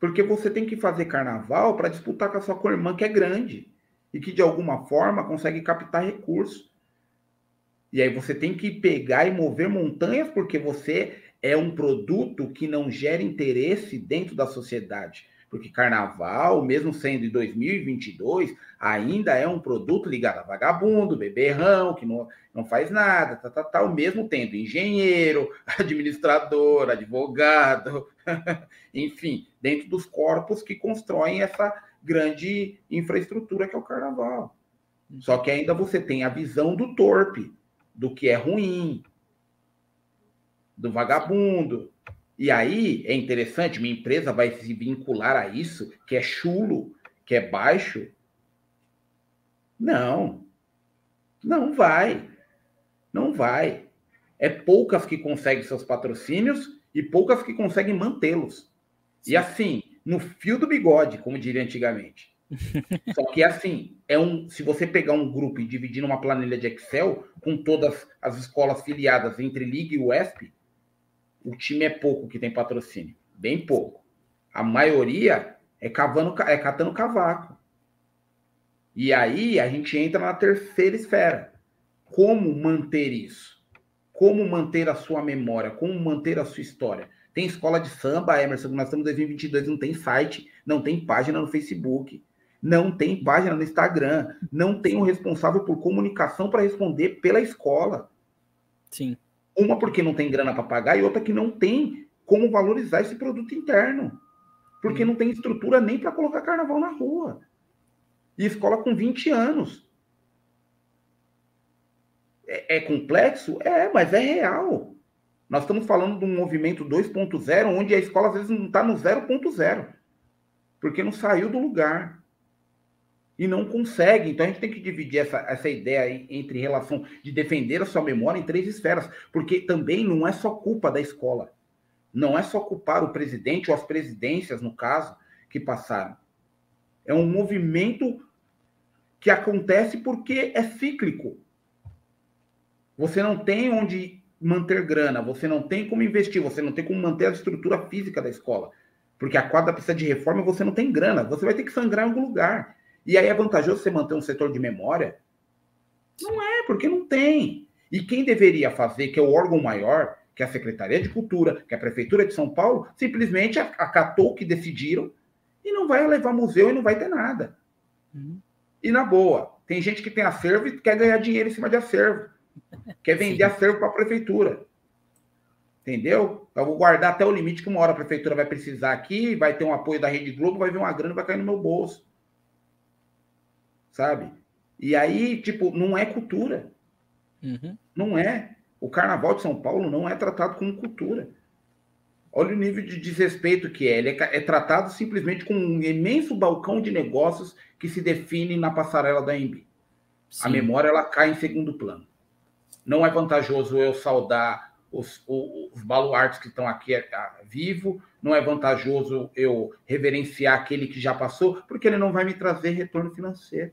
Porque você tem que fazer carnaval para disputar com a sua irmã, que é grande e que de alguma forma consegue captar recursos. E aí você tem que pegar e mover montanhas porque você é um produto que não gera interesse dentro da sociedade. Porque carnaval, mesmo sendo em 2022, ainda é um produto ligado a vagabundo, beberrão, que não, não faz nada, tá, tá, tá, mesmo tendo engenheiro, administrador, advogado, enfim, dentro dos corpos que constroem essa grande infraestrutura que é o carnaval. Só que ainda você tem a visão do torpe, do que é ruim, do vagabundo. E aí é interessante, minha empresa vai se vincular a isso, que é chulo, que é baixo. Não. Não vai. Não vai. É poucas que conseguem seus patrocínios e poucas que conseguem mantê-los. E assim, no fio do bigode, como diria antigamente. Só que assim, é um, se você pegar um grupo e dividir numa planilha de Excel com todas as escolas filiadas entre Liga e UESP, o time é pouco que tem patrocínio, bem pouco. A maioria é cavando, é catando cavaco. E aí a gente entra na terceira esfera. Como manter isso? Como manter a sua memória? Como manter a sua história? Tem escola de samba, Emerson, nós estamos em 2022, não tem site, não tem página no Facebook, não tem página no Instagram, não tem um responsável por comunicação para responder pela escola. Sim. Uma porque não tem grana para pagar e outra que não tem como valorizar esse produto interno. Porque não tem estrutura nem para colocar carnaval na rua. E escola com 20 anos. É, é complexo? É, mas é real. Nós estamos falando de um movimento 2.0, onde a escola às vezes não está no 0.0, porque não saiu do lugar e não consegue. Então a gente tem que dividir essa, essa ideia entre relação de defender a sua memória em três esferas, porque também não é só culpa da escola. Não é só culpar o presidente ou as presidências, no caso, que passaram. É um movimento que acontece porque é cíclico. Você não tem onde manter grana, você não tem como investir, você não tem como manter a estrutura física da escola. Porque a quadra precisa de reforma e você não tem grana. Você vai ter que sangrar em algum lugar. E aí é vantajoso você manter um setor de memória? Não é, porque não tem. E quem deveria fazer, que é o órgão maior, que é a Secretaria de Cultura, que é a Prefeitura de São Paulo, simplesmente acatou o que decidiram e não vai levar museu e não vai ter nada. Uhum. E na boa, tem gente que tem acervo e quer ganhar dinheiro em cima de acervo. Quer vender Sim. acervo para a prefeitura. Entendeu? Eu vou guardar até o limite que uma hora a prefeitura vai precisar aqui, vai ter um apoio da Rede Globo, vai vir uma grana vai cair no meu bolso. Sabe? E aí, tipo, não é cultura. Uhum. Não é. O carnaval de São Paulo não é tratado como cultura. Olha o nível de desrespeito que é. Ele é, é tratado simplesmente como um imenso balcão de negócios que se define na passarela da EMB. A memória ela cai em segundo plano. Não é vantajoso eu saudar os, os, os baluartes que estão aqui a, vivo, não é vantajoso eu reverenciar aquele que já passou, porque ele não vai me trazer retorno financeiro.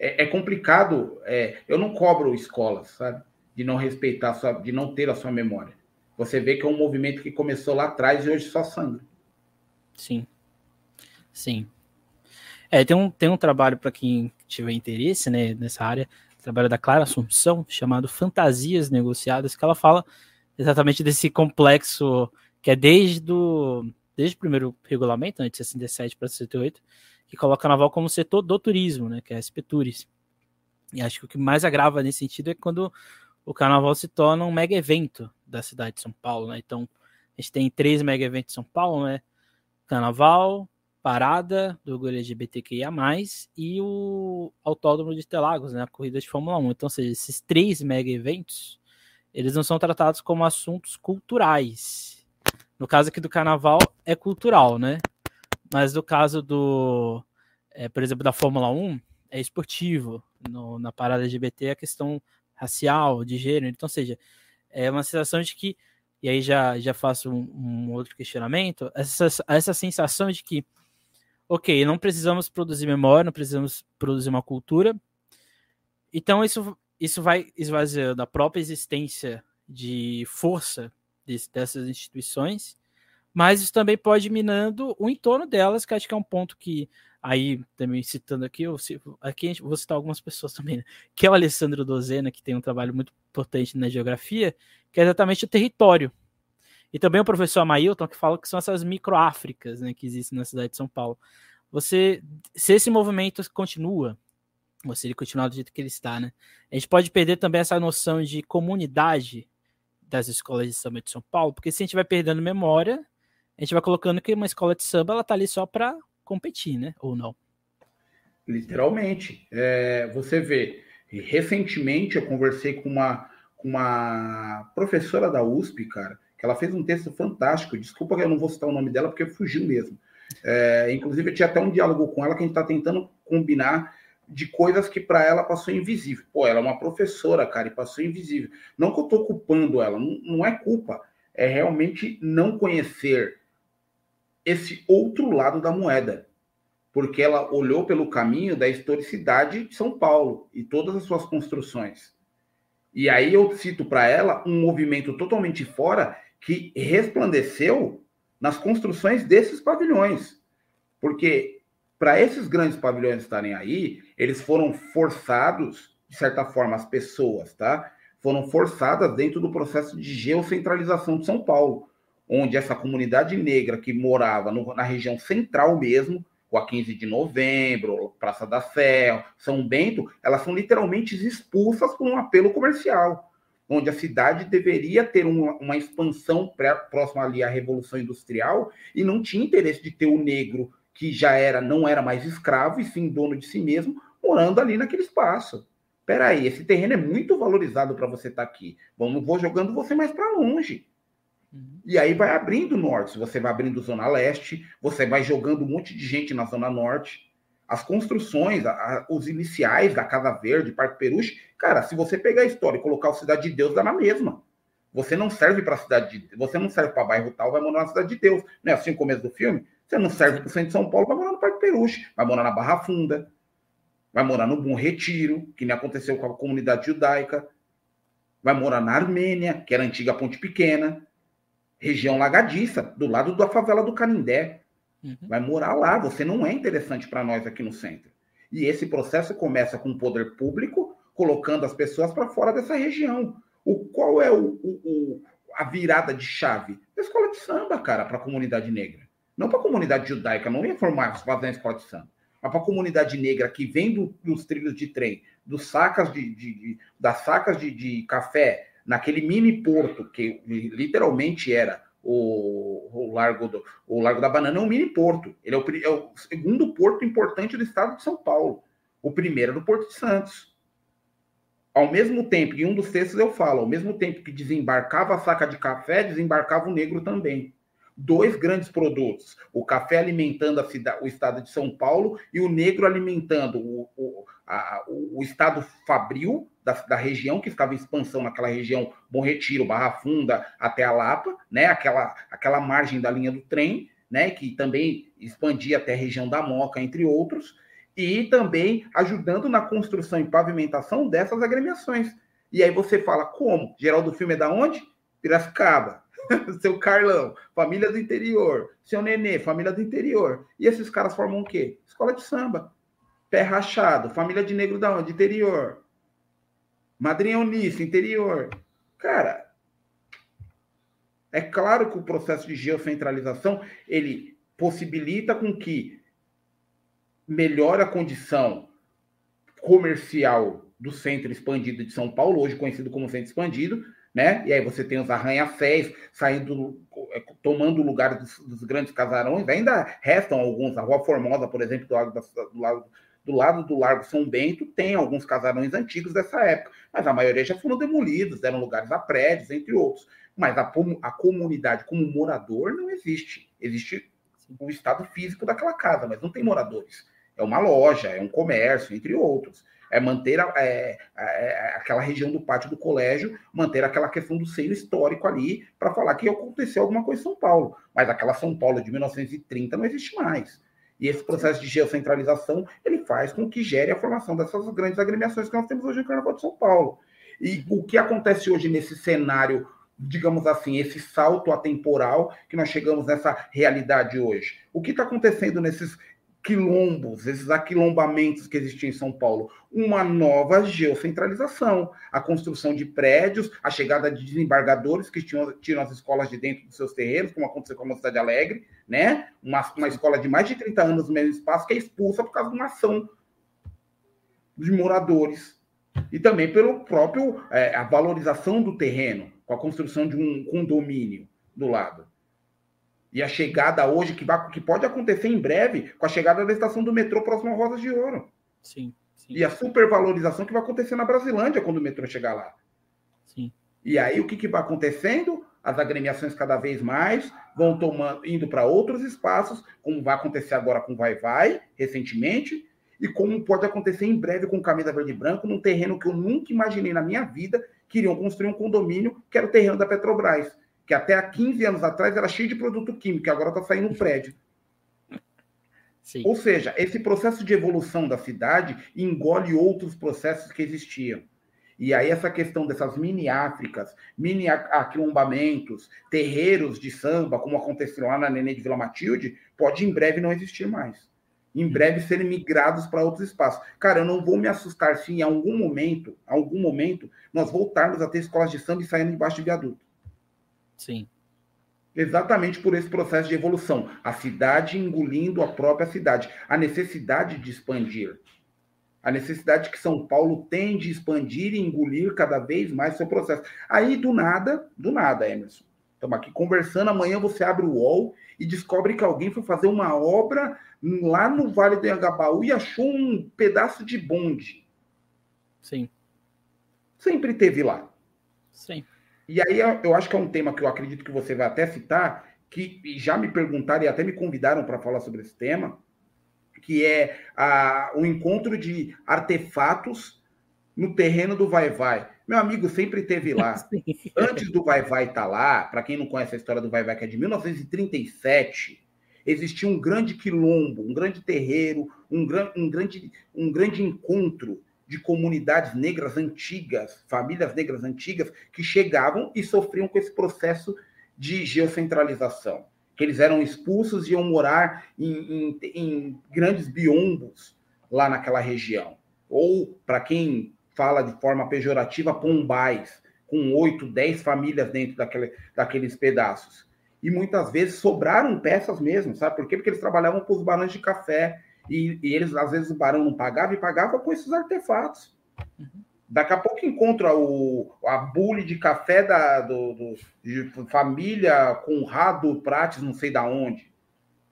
É, é complicado, é, eu não cobro escolas, sabe? De não respeitar, sua, de não ter a sua memória. Você vê que é um movimento que começou lá atrás e hoje só sangra. Sim. Sim. É, tem um, tem um trabalho para quem tiver interesse né, nessa área, trabalho da Clara Assunção, chamado Fantasias Negociadas, que ela fala exatamente desse complexo que é desde, do, desde o primeiro regulamento, né, de 67 para 68, que coloca a naval como setor do turismo, né, que é a SP E acho que o que mais agrava nesse sentido é quando o carnaval se torna um mega evento da cidade de São Paulo, né? Então, a gente tem três mega eventos em São Paulo, né? Carnaval, Parada do orgulho LGBTQIA+, e o Autódromo de Interlagos, né? A corrida de Fórmula 1. Então, seja, esses três mega eventos, eles não são tratados como assuntos culturais. No caso aqui do Carnaval, é cultural, né? Mas no caso do, é, por exemplo, da Fórmula 1, é esportivo. No, na parada LGBT é a questão racial, de gênero. Então, seja, é uma sensação de que, e aí já, já faço um, um outro questionamento, essa, essa sensação de que, ok, não precisamos produzir memória, não precisamos produzir uma cultura, então isso, isso vai esvaziando a própria existência de força dessas instituições, mas isso também pode ir minando o entorno delas, que acho que é um ponto que aí também citando aqui, eu, aqui gente, vou citar algumas pessoas também, né? que é o Alessandro Dozena, que tem um trabalho muito importante na geografia, que é exatamente o território. E também o professor Amailton, que fala que são essas micro-Áfricas né, que existem na cidade de São Paulo. Você, se esse movimento continua, ou se ele continuar do jeito que ele está, né, a gente pode perder também essa noção de comunidade das escolas de samba de São Paulo, porque se a gente vai perdendo memória, a gente vai colocando que uma escola de samba ela tá ali só para competir, né? Ou não? Literalmente. É, você vê, recentemente eu conversei com uma, com uma professora da USP, cara, que ela fez um texto fantástico. Desculpa que eu não vou citar o nome dela, porque fugiu mesmo. É, inclusive, eu tinha até um diálogo com ela que a gente está tentando combinar de coisas que para ela passou invisível. Pô, ela é uma professora, cara, e passou invisível. Não que eu estou culpando ela, não, não é culpa. É realmente não conhecer esse outro lado da moeda, porque ela olhou pelo caminho da historicidade de São Paulo e todas as suas construções. E aí eu cito para ela um movimento totalmente fora que resplandeceu nas construções desses pavilhões. Porque para esses grandes pavilhões estarem aí, eles foram forçados, de certa forma, as pessoas, tá? Foram forçadas dentro do processo de geocentralização de São Paulo onde essa comunidade negra que morava no, na região central mesmo, com a 15 de novembro, Praça da Sé, São Bento, elas são literalmente expulsas por um apelo comercial, onde a cidade deveria ter uma, uma expansão pré, próxima ali à Revolução Industrial e não tinha interesse de ter o negro que já era não era mais escravo e sim dono de si mesmo, morando ali naquele espaço. Peraí, esse terreno é muito valorizado para você estar tá aqui. Vamos, vou jogando você mais para longe. Uhum. E aí vai abrindo o norte. Você vai abrindo zona leste, você vai jogando um monte de gente na zona norte. As construções, a, a, os iniciais da Casa Verde, Parque Peruche, cara, se você pegar a história e colocar o Cidade de Deus, dá na mesma. Você não serve para a cidade de você não serve para bairro tal, vai morar na cidade de Deus. Não é assim o começo do filme? Você não serve para o centro de São Paulo, vai morar no Parque Peruche, vai morar na Barra Funda, vai morar no Bom Retiro, que nem aconteceu com a comunidade judaica, vai morar na Armênia, que era a antiga Ponte Pequena, região lagadiça, do lado da favela do Canindé. Uhum. Vai morar lá, você não é interessante para nós aqui no centro. E esse processo começa com o poder público colocando as pessoas para fora dessa região. O qual é o, o, o, a virada de chave? A escola de samba, cara, para a comunidade negra. Não para a comunidade judaica, não ia formar fazer a escola de samba. Mas para a comunidade negra que vem do, dos trilhos de trem, dos sacas de, de, de das sacas de, de café, naquele mini porto que literalmente era o, o, largo do, o Largo da Banana é um mini porto. Ele é o, é o, segundo porto importante do estado de São Paulo. O primeiro é do Porto de Santos. Ao mesmo tempo, em um dos textos eu falo, ao mesmo tempo que desembarcava a saca de café, desembarcava o negro também. Dois grandes produtos: o café alimentando cidade, o estado de São Paulo e o negro alimentando o, o, a, o estado fabril da, da, região, que estava em expansão naquela região Bom Retiro, Barra Funda, até a Lapa, né? aquela, aquela margem da linha do trem, né? que também expandia até a região da Moca, entre outros, e também ajudando na construção e pavimentação dessas agremiações. E aí você fala, como? Geraldo Filme é da onde? Piracicaba. Seu Carlão, família do interior. Seu Nenê, família do interior. E esses caras formam o quê? Escola de samba Pé Rachado, família de negro da onde? Interior. Madrinha Unice, interior. Cara, é claro que o processo de geocentralização ele possibilita com que melhore a condição comercial do centro expandido de São Paulo, hoje conhecido como centro expandido, né? E aí você tem os arranha-céus saindo, é, tomando o lugar dos, dos, grandes casarões. Ainda restam alguns. A Rua Formosa, por exemplo, do lado, do lado, do lado do Largo São Bento, tem alguns casarões antigos dessa época, mas a maioria já foram demolidos, eram lugares a prédios, entre outros. Mas a, a comunidade como morador não existe. Existe o estado físico daquela casa, mas não tem moradores. É uma loja, é um comércio, entre outros é manter a, é, é, aquela região do pátio do colégio, manter aquela questão do seio histórico ali, para falar que aconteceu alguma coisa em São Paulo. Mas aquela São Paulo de 1930 não existe mais. E esse processo de geocentralização, ele faz com que gere a formação dessas grandes agremiações que nós temos hoje em Carnaval de São Paulo. E o que acontece hoje nesse cenário, digamos assim, esse salto atemporal que nós chegamos nessa realidade hoje? O que está acontecendo nesses quilombos, esses aquilombamentos que existiam em São Paulo, uma nova geocentralização, a construção de prédios, a chegada de desembargadores que tinham, tiram as escolas de dentro dos seus terrenos, como aconteceu com a Cidade Alegre, né? Uma, uma escola de mais de 30 anos no mesmo espaço que é expulsa por causa de uma ação de moradores. E também pelo próprio é, a valorização do terreno, com a construção de um condomínio do lado. E a chegada hoje, que, vai, que pode acontecer em breve, com a chegada da estação do metrô próximo a Rosas de Ouro. Sim, sim. E a supervalorização que vai acontecer na Brasilândia quando o metrô chegar lá. Sim. E aí o que, que vai acontecendo? As agremiações cada vez mais vão tomando, indo para outros espaços, como vai acontecer agora com Vai Vai, recentemente, e como pode acontecer em breve com Camisa Verde e Branco, num terreno que eu nunca imaginei na minha vida, que iriam construir um condomínio, que era o terreno da Petrobras que até há 15 anos atrás era cheio de produto químico, e agora está saindo um prédio. Sim. Ou seja, esse processo de evolução da cidade engole outros processos que existiam. E aí essa questão dessas mini Áfricas, mini aquilombamentos, terreiros de samba, como aconteceu lá na Nenê de Vila Matilde, pode em breve não existir mais. Em breve serem migrados para outros espaços. Cara, eu não vou me assustar se em algum momento, algum momento, nós voltarmos a ter escolas de samba e saindo debaixo de viaduto. Sim. Exatamente por esse processo de evolução. A cidade engolindo a própria cidade. A necessidade de expandir. A necessidade que São Paulo tem de expandir e engolir cada vez mais seu processo. Aí, do nada, do nada, Emerson. Estamos aqui conversando. Amanhã você abre o UOL e descobre que alguém foi fazer uma obra lá no Vale do Angabaú e achou um pedaço de bonde. Sim. Sempre teve lá. Sim. E aí eu acho que é um tema que eu acredito que você vai até citar, que já me perguntaram e até me convidaram para falar sobre esse tema, que é a, o encontro de artefatos no terreno do Vai Vai. Meu amigo sempre teve lá. Antes do Vai Vai estar tá lá, para quem não conhece a história do Vai Vai, que é de 1937, existia um grande quilombo, um grande terreiro, um, gran, um, grande, um grande encontro de comunidades negras antigas, famílias negras antigas, que chegavam e sofriam com esse processo de geocentralização. Que eles eram expulsos e iam morar em, em, em grandes biombos lá naquela região. Ou, para quem fala de forma pejorativa, pombais, com oito, dez famílias dentro daquele, daqueles pedaços. E muitas vezes sobraram peças mesmo, sabe por quê? Porque eles trabalhavam para os barões de café, e, e, eles, às vezes, o barão não pagava e pagava com esses artefatos. Uhum. Daqui a pouco encontra o, a bule de café da do, do, de família Conrado Prates, não sei da onde,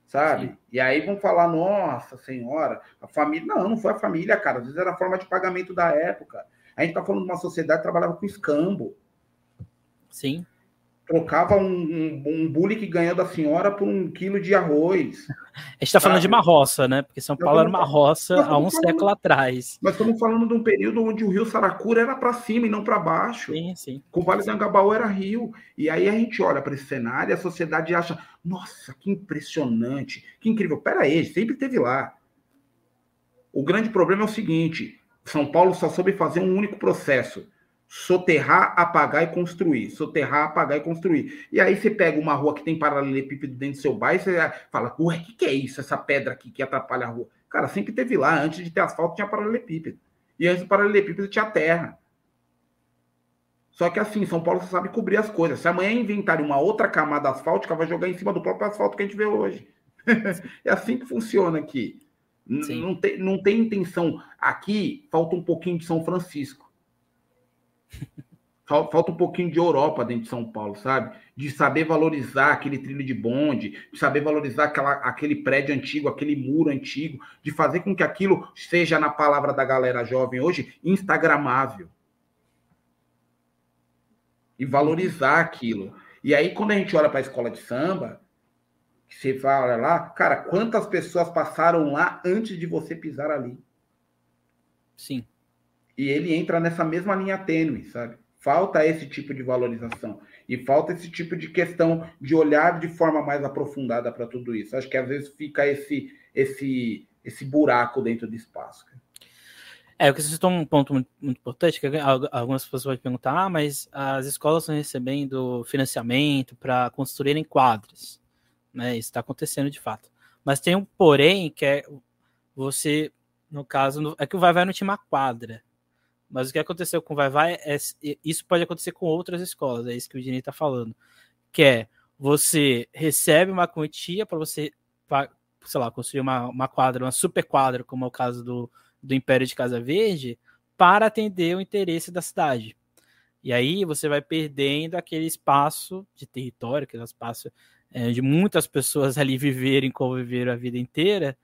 sabe? Sim. E aí vão falar, nossa senhora, a família. Não, não foi a família, cara. Às vezes era a forma de pagamento da época. A gente tá falando de uma sociedade que trabalhava com escambo. Sim trocava um, um, um bule que ganhou da senhora por um quilo de arroz. A gente está falando de uma roça, né? Porque São Paulo era uma roça há um falando, século atrás. Nós estamos falando de um período onde o rio Saracura era para cima e não para baixo. Sim, sim. Com o Vale do Angabaú era rio. E aí a gente olha para esse cenário e a sociedade acha: nossa, que impressionante, que incrível. Pera aí, sempre teve lá. O grande problema é o seguinte: São Paulo só soube fazer um único processo soterrar, apagar e construir. Soterrar, apagar e construir. E aí você pega uma rua que tem paralelepípedo dentro do seu bairro e você fala, ué, o que, que é isso, essa pedra aqui que atrapalha a rua? Cara, sempre teve lá. Antes de ter asfalto tinha paralelepípedo. E antes do paralelepípedo tinha terra. Só que assim, São Paulo só sabe cobrir as coisas. Se amanhã inventarem uma outra camada asfáltica, vai jogar em cima do próprio asfalto que a gente vê hoje. é assim que funciona aqui. Não tem, não tem intenção. Aqui falta um pouquinho de São Francisco. Falta um pouquinho de Europa dentro de São Paulo, sabe? De saber valorizar aquele trilho de bonde, de saber valorizar aquela, aquele prédio antigo, aquele muro antigo, de fazer com que aquilo seja, na palavra da galera jovem hoje, instagramável. E valorizar aquilo. E aí, quando a gente olha para a escola de samba, você fala lá, cara, quantas pessoas passaram lá antes de você pisar ali? Sim. E ele entra nessa mesma linha tênue, sabe? Falta esse tipo de valorização e falta esse tipo de questão de olhar de forma mais aprofundada para tudo isso. Acho que às vezes fica esse esse esse buraco dentro do espaço. É, o que você citou um ponto muito, muito, importante, que algumas pessoas vão perguntar, ah, mas as escolas estão recebendo financiamento para construírem quadras. Né? Isso está acontecendo de fato. Mas tem um porém, que é você, no caso, é que o Vai Vai não tinha uma quadra. Mas o que aconteceu com o Vai Vai é isso pode acontecer com outras escolas, é isso que o Dini está falando. Que é você recebe uma quantia para você, sei lá, construir uma, uma quadra, uma super quadra, como é o caso do, do Império de Casa Verde, para atender o interesse da cidade. E aí você vai perdendo aquele espaço de território, aquele espaço é, de muitas pessoas ali viverem como viveram a vida inteira,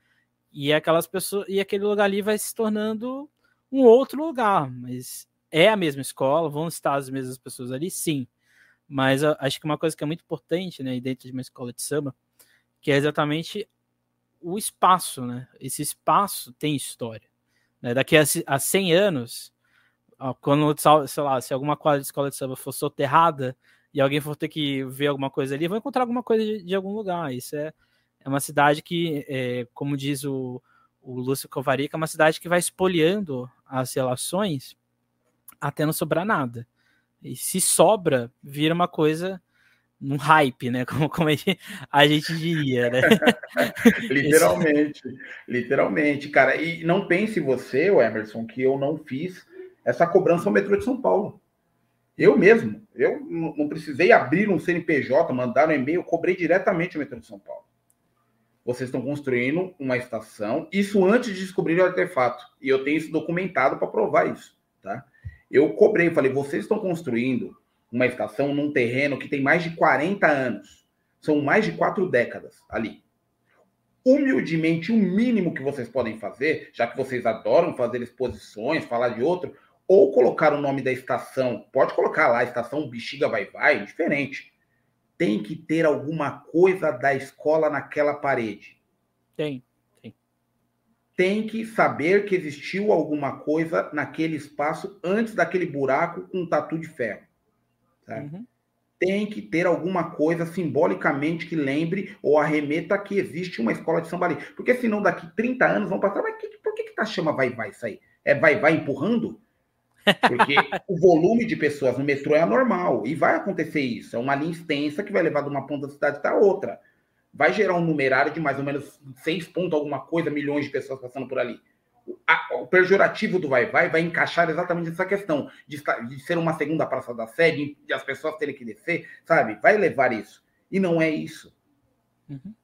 e aquelas pessoas e aquele lugar ali vai se tornando um outro lugar, mas é a mesma escola, vão estar as mesmas pessoas ali, sim. Mas acho que uma coisa que é muito importante, né, dentro de uma escola de samba, que é exatamente o espaço, né? Esse espaço tem história. Né? Daqui a, a 100 anos, quando, sei lá, se alguma quadra de escola de samba for soterrada e alguém for ter que ver alguma coisa ali, vai encontrar alguma coisa de, de algum lugar. Isso é, é uma cidade que, é, como diz o, o Lúcio Covarica, é uma cidade que vai espoliando as relações até não sobrar nada. E se sobra, vira uma coisa num hype, né? Como, como a gente diria, né? literalmente, literalmente, cara. E não pense você, o Emerson, que eu não fiz essa cobrança ao metrô de São Paulo. Eu mesmo, eu não precisei abrir um CNPJ, mandar um e-mail, cobrei diretamente o metrô de São Paulo vocês estão construindo uma estação, isso antes de descobrir o artefato. E eu tenho isso documentado para provar isso, tá? Eu cobrei, falei, vocês estão construindo uma estação num terreno que tem mais de 40 anos. São mais de quatro décadas ali. Humildemente, o mínimo que vocês podem fazer, já que vocês adoram fazer exposições, falar de outro, ou colocar o nome da estação, pode colocar lá, estação Bexiga Vai Vai, diferente tem que ter alguma coisa da escola naquela parede. Tem, tem. Tem que saber que existiu alguma coisa naquele espaço antes daquele buraco com um tatu de ferro. Tá? Uhum. Tem que ter alguma coisa simbolicamente que lembre ou arremeta que existe uma escola de samba ali. Porque senão daqui 30 anos vão passar, mas que, por que, que tá chama vai vai isso aí? É vai vai empurrando? Porque o volume de pessoas no metrô é anormal. E vai acontecer isso. É uma linha extensa que vai levar de uma ponta da cidade para outra. Vai gerar um numerário de mais ou menos 6 pontos, alguma coisa, milhões de pessoas passando por ali. o pejorativo do vai-vai vai encaixar exatamente essa questão de, de, ser uma segunda praça da sede, de as pessoas terem que descer, sabe? Vai levar isso. E não é isso. Uhum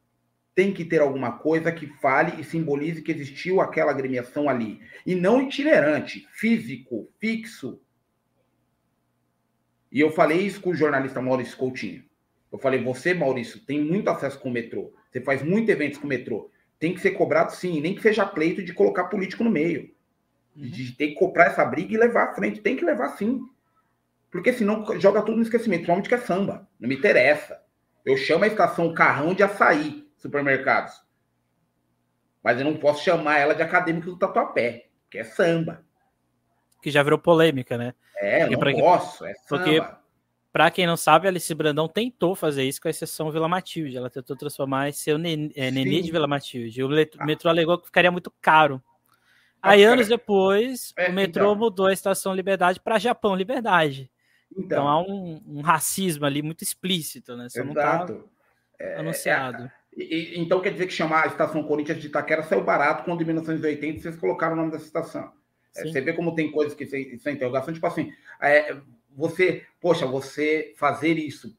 tem que ter alguma coisa que fale e simbolize que existiu aquela agremiação ali. E não itinerante, físico, fixo. E eu falei isso com o jornalista Maurício Coutinho. Eu falei, você, Maurício, tem muito acesso com o metrô. Você faz muitos eventos com o metrô. Tem que ser cobrado sim, nem que seja pleito de colocar político no meio. Uhum. De ter que comprar essa briga e levar à frente. Tem que levar sim. Porque senão joga tudo no esquecimento. Principalmente que é samba. Não me interessa. Eu chamo a estação Carrão de Açaí supermercados. Mas eu não posso chamar ela de acadêmico do tatuapé, que é samba. Que já virou polêmica, né? É, eu não posso, é samba. Porque, pra quem não sabe, Alice Brandão tentou fazer isso com a exceção Vila Matilde. Ela tentou transformar em seu Nenê, é, Nenê de Vila Matilde. O ah. metrô alegou que ficaria muito caro. Ah, Aí, anos depois, é, o metrô então. mudou a estação Liberdade para Japão Liberdade. Então, então há um, um, racismo ali muito explícito, né? Só Exato. não tá é, anunciado. E, então quer dizer que chamar a estação Corinthians de Itaquera saiu barato quando em 1980 vocês colocaram o nome dessa estação. É, você vê como tem coisas que são interrogação, tipo assim, é, você, poxa, você fazer isso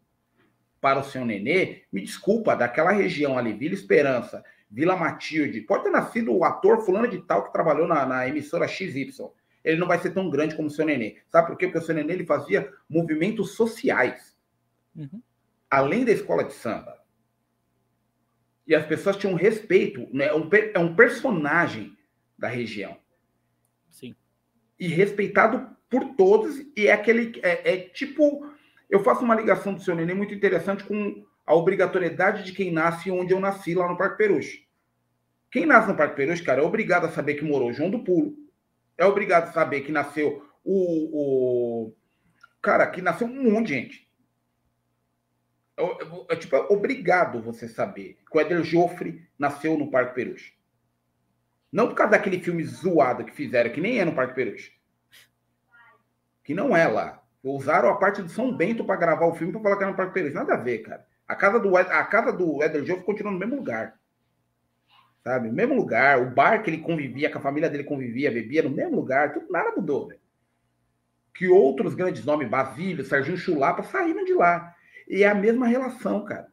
para o seu nenê, me desculpa, daquela região ali, Vila Esperança, Vila Matilde. Pode ter nascido o ator fulano de tal que trabalhou na, na emissora XY. Ele não vai ser tão grande como o seu Nenê. Sabe por quê? Porque o seu Nenê ele fazia movimentos sociais. Uhum. Além da escola de samba. E as pessoas tinham respeito. Né? É, um, é um personagem da região. Sim. E respeitado por todos. E é aquele. É, é tipo. Eu faço uma ligação do seu Nenê muito interessante com a obrigatoriedade de quem nasce onde eu nasci, lá no Parque Peruche. Quem nasce no Parque Peruche, cara, é obrigado a saber que morou João do Pulo. É obrigado a saber que nasceu o. o... Cara, que nasceu um monte de gente. É, é, é, tipo, é obrigado você saber que o Éder Joffre nasceu no Parque Peruche. Não por causa daquele filme zoado que fizeram, que nem é no Parque Peruche. Que não é lá. Usaram a parte de São Bento para gravar o filme para falar que era no Parque Peruche. Nada a ver, cara. A casa do, a casa do Éder Joffre continua no mesmo lugar. Sabe? No mesmo lugar. O bar que ele convivia, que a família dele convivia, bebia no mesmo lugar. Tudo, nada mudou, velho. Que outros grandes nomes, Basílio, Serginho Chulapa, saíram de lá. E é a mesma relação, cara.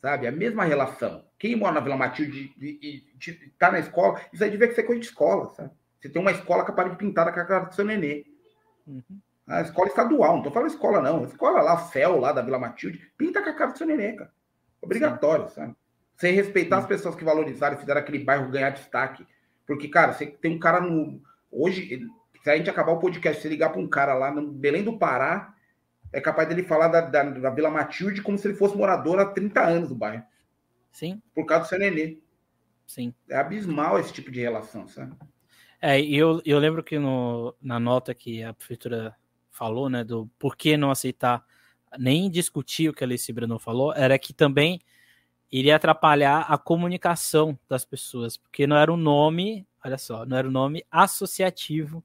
Sabe? A mesma relação. Quem mora na Vila Matilde e está na escola, isso aí devia ser coisa de escola, sabe? Você tem uma escola parede pintada com a cara do seu nenê. Uhum. A escola estadual, não tô falando escola, não. A escola lá, FEL, lá da Vila Matilde, pinta com a cara do seu nenê, cara. Obrigatório, Sim. sabe? Sem respeitar Sim. as pessoas que valorizaram e fizeram aquele bairro ganhar destaque. Porque, cara, você tem um cara no. Hoje, se a gente acabar o podcast, se ligar para um cara lá no Belém do Pará, é capaz dele falar da, da, da, Vila Matilde como se ele fosse morador há 30 anos do bairro. Sim. Por causa do seu nenê. Sim. É abismal esse tipo de relação, sabe? É, eu, eu lembro que no, na nota que a prefeitura falou, né, do por que não aceitar nem discutir o que a Alice Brandão falou, era que também iria atrapalhar a comunicação das pessoas, porque não era um nome, olha só, não era um nome associativo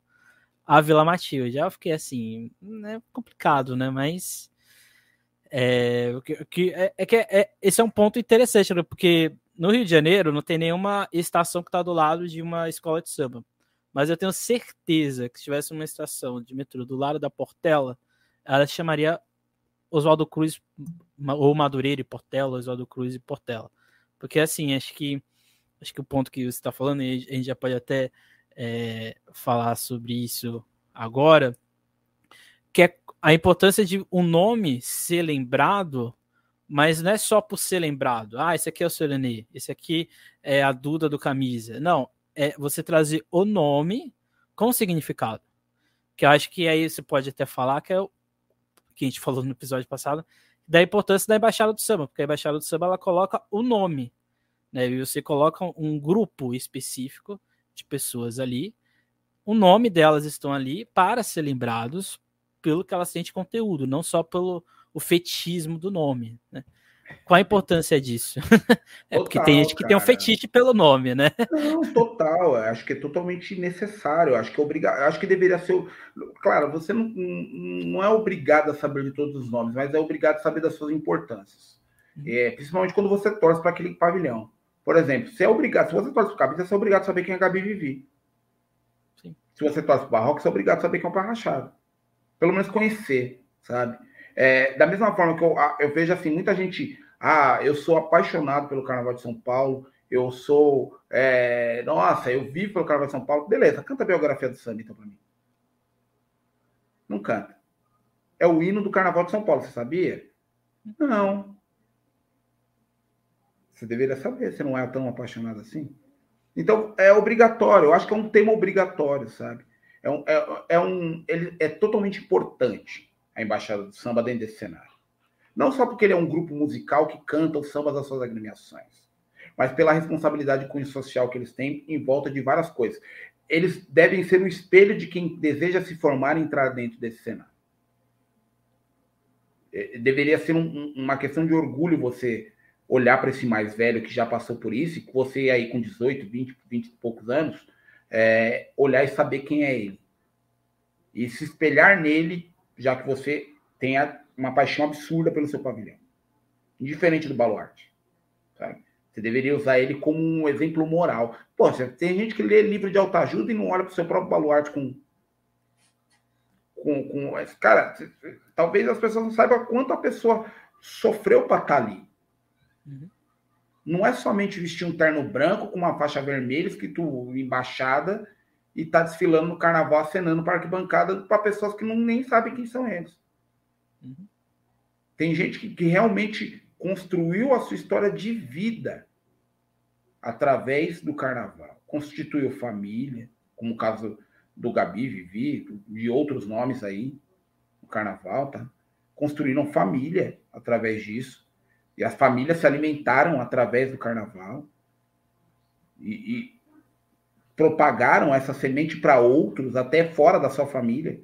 à Vila Matilde. Já fiquei assim, é complicado, né? Mas é, que, que, é, é que é, esse é um ponto interessante, né? porque no Rio de Janeiro não tem nenhuma estação que está do lado de uma escola de samba. Mas eu tenho certeza que se tivesse uma estação de metrô do lado da Portela, ela chamaria Oswaldo Cruz ou Madureira e Portela, Oswaldo Cruz e Portela. Porque assim, acho que acho que o ponto que você está falando, a gente já pode até é, falar sobre isso agora, que é a importância de um nome ser lembrado, mas não é só por ser lembrado. Ah, esse aqui é o Solenê, esse aqui é a Duda do Camisa. Não, é você trazer o nome com significado. Que eu acho que aí você pode até falar que é o que a gente falou no episódio passado, da importância da Embaixada do Samba, porque a Embaixada do Samba ela coloca o nome, né? E você coloca um grupo específico de pessoas ali, o nome delas estão ali para ser lembrados pelo que elas têm de conteúdo, não só pelo o fetichismo do nome, né? Qual a importância disso? é total, porque tem gente que cara. tem um fetiche pelo nome, né? Não, total. Acho que é totalmente necessário. Acho que é obrigado. Acho que deveria ser. Claro, você não, não é obrigado a saber de todos os nomes, mas é obrigado a saber das suas importâncias. Uhum. É, principalmente quando você torce para aquele pavilhão. Por exemplo, se é obrigado, se você torce o Gabi, você é obrigado a saber quem é Gabi Vivi. Sim. Se você torce para o Barroco, você é obrigado a saber quem é o Parrachado. Pelo menos conhecer, sabe? É, da mesma forma que eu, eu vejo assim, muita gente. Ah, eu sou apaixonado pelo Carnaval de São Paulo, eu sou. É, nossa, eu vivo pelo Carnaval de São Paulo. Beleza, canta a biografia do samba então para mim. Não canta. É o hino do Carnaval de São Paulo, você sabia? Não. Você deveria saber, você não é tão apaixonado assim. Então, é obrigatório, eu acho que é um tema obrigatório, sabe? É, um, é, é, um, ele é totalmente importante a Embaixada do Samba dentro desse cenário. Não só porque ele é um grupo musical que canta os sambas das suas agremiações, mas pela responsabilidade com o social que eles têm em volta de várias coisas. Eles devem ser um espelho de quem deseja se formar e entrar dentro desse cenário. É, deveria ser um, uma questão de orgulho você olhar para esse mais velho que já passou por isso, e você aí com 18, 20, 20 e poucos anos, é, olhar e saber quem é ele. E se espelhar nele já que você tem uma paixão absurda pelo seu pavilhão. Indiferente do baluarte. Sabe? Você deveria usar ele como um exemplo moral. Pô, tem gente que lê livro de autoajuda e não olha para o seu próprio baluarte com. com, com cara, talvez as pessoas não saibam quanto a pessoa sofreu para estar tá ali. Uhum. não é somente vestir um terno branco com uma faixa vermelha escrito embaixada e tá desfilando no carnaval, acenando para arquibancada para pessoas que não, nem sabem quem são eles. Uhum. Tem gente que, que realmente construiu a sua história de vida através do carnaval. Constituiu família, como o caso do Gabi, Vivi, de outros nomes aí, no carnaval, tá? Construíram família através disso. E as famílias se alimentaram através do carnaval. E, e propagaram essa semente para outros, até fora da sua família,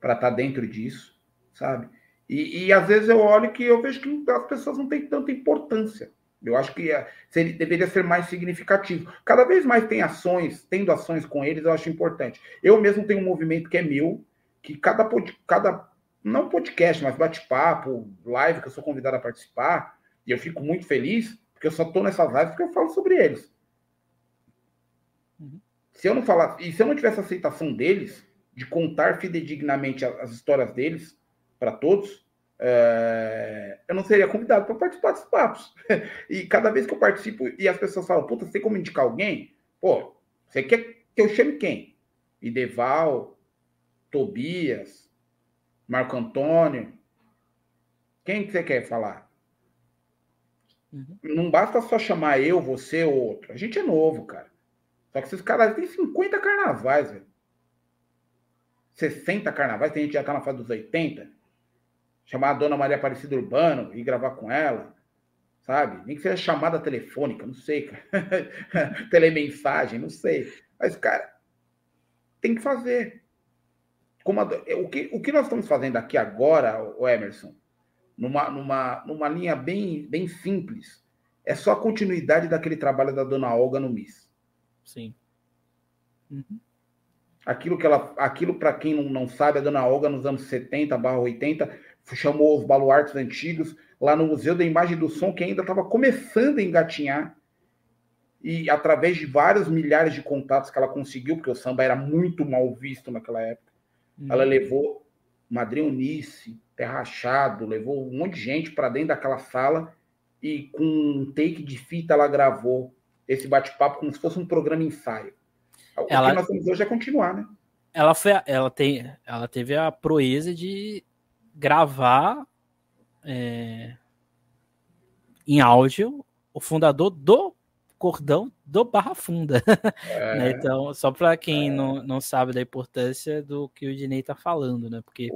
para estar tá dentro disso, sabe? E, e, às vezes eu olho que eu vejo que as pessoas não têm tanta importância. Eu acho que seria, deveria ser mais significativo. Cada vez mais tem ações, tendo ações com eles, eu acho importante. Eu mesmo tenho um movimento que é meu, que cada, cada não podcast, mas bate-papo, live que eu sou convidado a participar, e eu fico muito feliz, porque eu só estou nessas lives porque eu falo sobre eles. Uhum. Se eu não falar, e se eu não tivesse aceitação deles, de contar fidedignamente as histórias deles, para todos, é, eu não seria convidado para participar dos papos. e cada vez que eu participo e as pessoas falam, puta, você tem como indicar alguém? Pô, você quer que eu chame quem? Ideval, Tobias, Marco Antônio. Quem que você quer falar? Uhum. Não basta só chamar eu, você ou outro. A gente é novo, cara. Só que esses caras têm 50 carnavais, velho. 60 carnavais, tem gente que já tá na fase dos 80 chamar a dona Maria Aparecida Urbano e gravar com ela, sabe? Nem que seja chamada telefônica, não sei, cara. Telemensagem, não sei. Mas, cara, tem que fazer. Como a, o, que, o que nós estamos fazendo aqui agora, o Emerson, numa, numa, numa linha bem, bem simples, é só a continuidade daquele trabalho da dona Olga no MIS. Sim. Uhum. Aquilo que ela, aquilo para quem não, não sabe, a dona Olga nos anos 70 barra 80 chamou os baluartes antigos lá no Museu da Imagem do Som, que ainda estava começando a engatinhar. E através de vários milhares de contatos que ela conseguiu, porque o samba era muito mal visto naquela época, uhum. ela levou Madrinha Unice, Rachado, levou um monte de gente para dentro daquela sala e com um take de fita ela gravou esse bate-papo como se fosse um programa ensaio. O ela... que nós temos hoje é continuar, né? Ela, foi, ela, tem, ela teve a proeza de gravar é, em áudio o fundador do cordão do Barra Funda. É. né? Então, só para quem é. não, não sabe da importância do que o Dinei está falando, né? Porque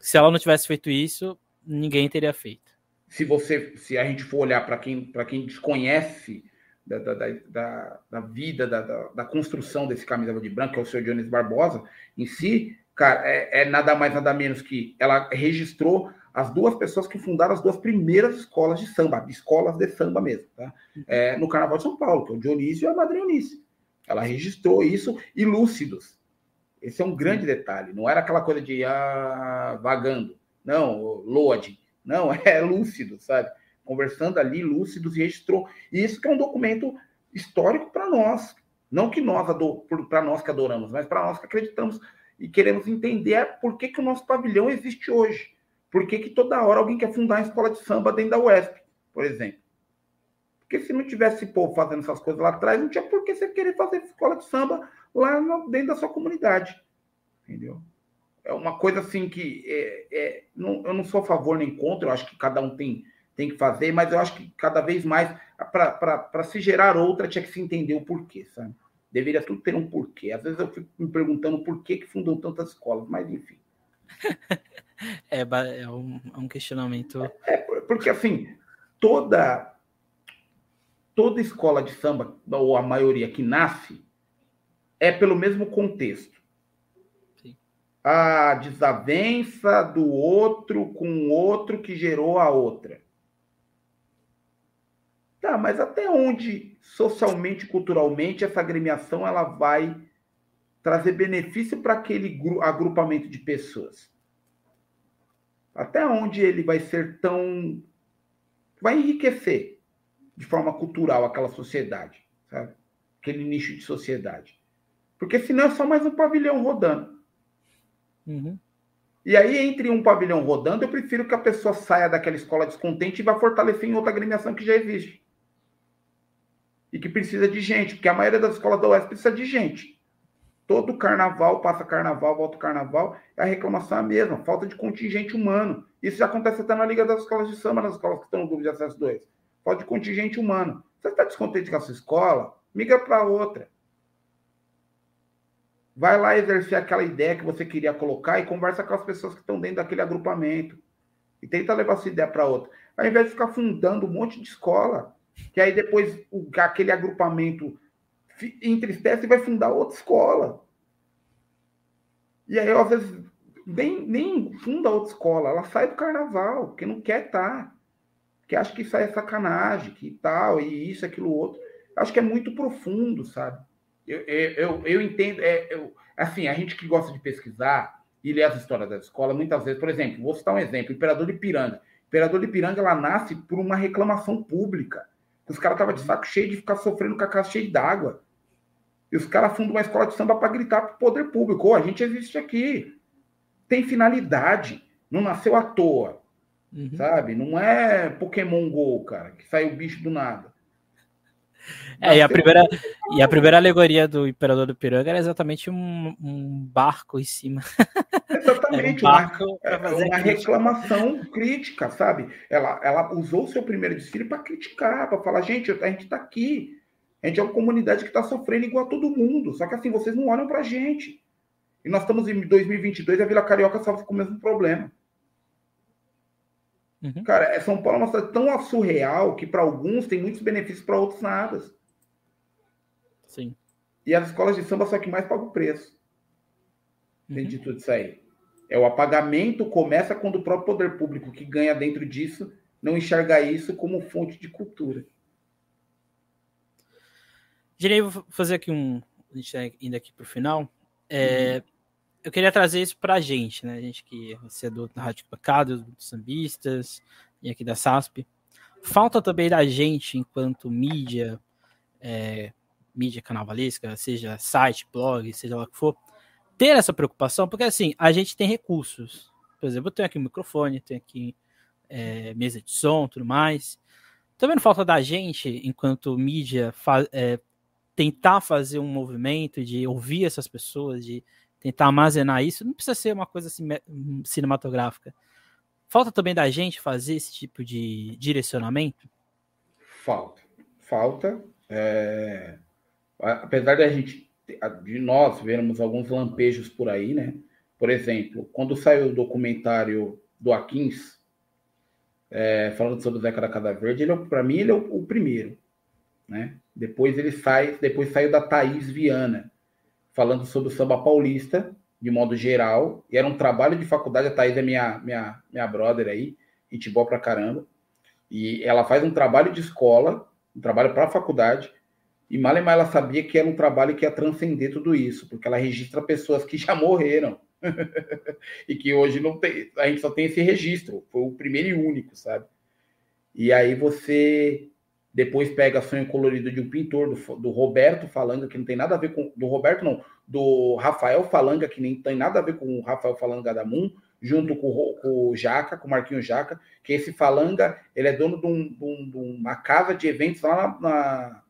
se ela não tivesse feito isso, ninguém teria feito. Se você, se a gente for olhar para quem, para quem desconhece da, da, da, da vida, da, da, da, construção desse camisa de branco, que é o seu Dionísio Barbosa, em si, cara, é, é, nada mais, nada menos que ela registrou as duas pessoas que fundaram as duas primeiras escolas de samba, escolas de samba mesmo, tá? É, no Carnaval de São Paulo, que é o Dionísio e a Madre Eunice. Ela registrou isso e lúcidos. Esse é um grande detalhe. Não era aquela coisa de ah, vagando. Não, loading. Não, é lúcido, sabe? Conversando ali, lúcidos, e registrou. E isso que é um documento histórico para nós. Não que nós, para nós que adoramos, mas para nós que acreditamos e queremos entender por que, que o nosso pavilhão existe hoje. Por que, que toda hora alguém quer fundar uma escola de samba dentro da UESP, por exemplo? Porque se não tivesse povo fazendo essas coisas lá atrás, não tinha por que você querer fazer escola de samba lá dentro da sua comunidade. Entendeu? É uma coisa assim que é, é, não, eu não sou a favor nem contra, eu acho que cada um tem, tem que fazer, mas eu acho que cada vez mais, para se gerar outra, tinha que se entender o porquê, sabe? Deveria tudo ter um porquê. Às vezes eu fico me perguntando por que, que fundam tantas escolas, mas enfim. é, é, um, é um questionamento. É, porque assim, toda toda escola de samba, ou a maioria que nasce, é pelo mesmo contexto. Sim. A desavença do outro com o outro que gerou a outra. Tá, mas até onde socialmente, culturalmente, essa agremiação ela vai trazer benefício para aquele agrupamento de pessoas? Até onde ele vai ser tão. vai enriquecer de forma cultural aquela sociedade, sabe? Aquele nicho de sociedade. Porque senão é só mais um pavilhão rodando. Uhum. E aí, entre um pavilhão rodando, eu prefiro que a pessoa saia daquela escola descontente e vá fortalecer em outra agremiação que já existe. e que precisa de gente, porque a maioria das escolas da UES precisa de gente. Todo carnaval, passa carnaval, volta carnaval, a reclamação é a mesma, falta de contingente humano. Isso já acontece até na Liga das Escolas de Samba, nas escolas que estão no grupo de acesso 2. Falta de contingente humano. Você está descontente com a sua escola? Migra para outra. Vai lá exercer aquela ideia que você queria colocar e conversa com as pessoas que estão dentro daquele agrupamento. E tenta levar essa ideia para outra. Ao invés de ficar fundando um monte de escola, que aí depois o, aquele agrupamento entristece e vai fundar outra escola. E aí, às vezes, nem, nem funda outra escola, ela sai do carnaval, porque não quer estar. Tá, que acha que isso é sacanagem, que tal, e isso, aquilo, outro. Acho que é muito profundo, sabe? Eu, eu, eu entendo, é, eu, assim, a gente que gosta de pesquisar e ler as histórias da escola, muitas vezes, por exemplo, vou citar um exemplo, Imperador de Piranga. Imperador de Piranga, ela nasce por uma reclamação pública. Os caras estavam de saco cheio de ficar sofrendo com a casa cheia d'água. E os caras fundam uma escola de samba para gritar para o poder público: oh, a gente existe aqui. Tem finalidade. Não nasceu à toa. Uhum. Sabe? Não é Pokémon Go, cara, que saiu bicho do nada. É, e a, primeira, e a primeira alegoria do Imperador do Piranga era exatamente um, um barco em cima. Exatamente, um barco uma, é uma reclamação crítica, sabe? Ela, ela usou o seu primeiro desfile para criticar, para falar, gente, a gente está aqui. A gente é uma comunidade que está sofrendo igual a todo mundo. Só que assim, vocês não olham para a gente. E nós estamos em 2022 e a Vila Carioca sofre com o mesmo problema. Uhum. Cara, é, São Paulo é uma cidade tão surreal que para alguns tem muitos benefícios, para outros nada. Sim. E as escolas de samba são que mais pagam o preço. Uhum. de tudo isso aí. É o apagamento começa quando o próprio poder público que ganha dentro disso não enxerga isso como fonte de cultura. Direi, vou fazer aqui um. A gente tá indo aqui para o final. É, uhum. Eu queria trazer isso para a gente, né? A gente que é do Rádio Pacado, dos sambistas, e aqui da SASP. Falta também da gente, enquanto mídia, é, mídia carnavalesca, seja site, blog, seja lá o que for, ter essa preocupação, porque assim, a gente tem recursos. Por exemplo, eu tenho aqui um microfone, tenho aqui é, mesa de som, tudo mais. Também não falta da gente, enquanto mídia, é, tentar fazer um movimento de ouvir essas pessoas, de tentar armazenar isso, não precisa ser uma coisa assim, cinematográfica. Falta também da gente fazer esse tipo de direcionamento? Falta. Falta. É... Apesar da gente, de nós vermos alguns lampejos por aí, né? Por exemplo, quando saiu o documentário do Aquins, é, falando sobre o Zeca da Casa Verde, ele, é para mim, ele é o, o primeiro. Né? Depois ele sai, depois saiu da Thaís Viana, falando sobre o samba paulista, de modo geral. E era um trabalho de faculdade, a Thaís é minha, minha, minha brother aí, gente boa pra caramba. E ela faz um trabalho de escola, um trabalho para a faculdade, e Malema ela sabia que era um trabalho que ia transcender tudo isso, porque ela registra pessoas que já morreram. e que hoje não tem, a gente só tem esse registro, foi o primeiro e único, sabe? E aí você depois pega Sonho Colorido de um pintor, do, do, Roberto Falanga, que não tem nada a ver com. Do Roberto, não. Do Rafael Falanga, que nem tem nada a ver com o Rafael Falanga da Moon, junto com, com o Jaca, com o Marquinho Jaca, que esse Falanga, ele é dono de, um, de, um, uma casa de eventos lá na,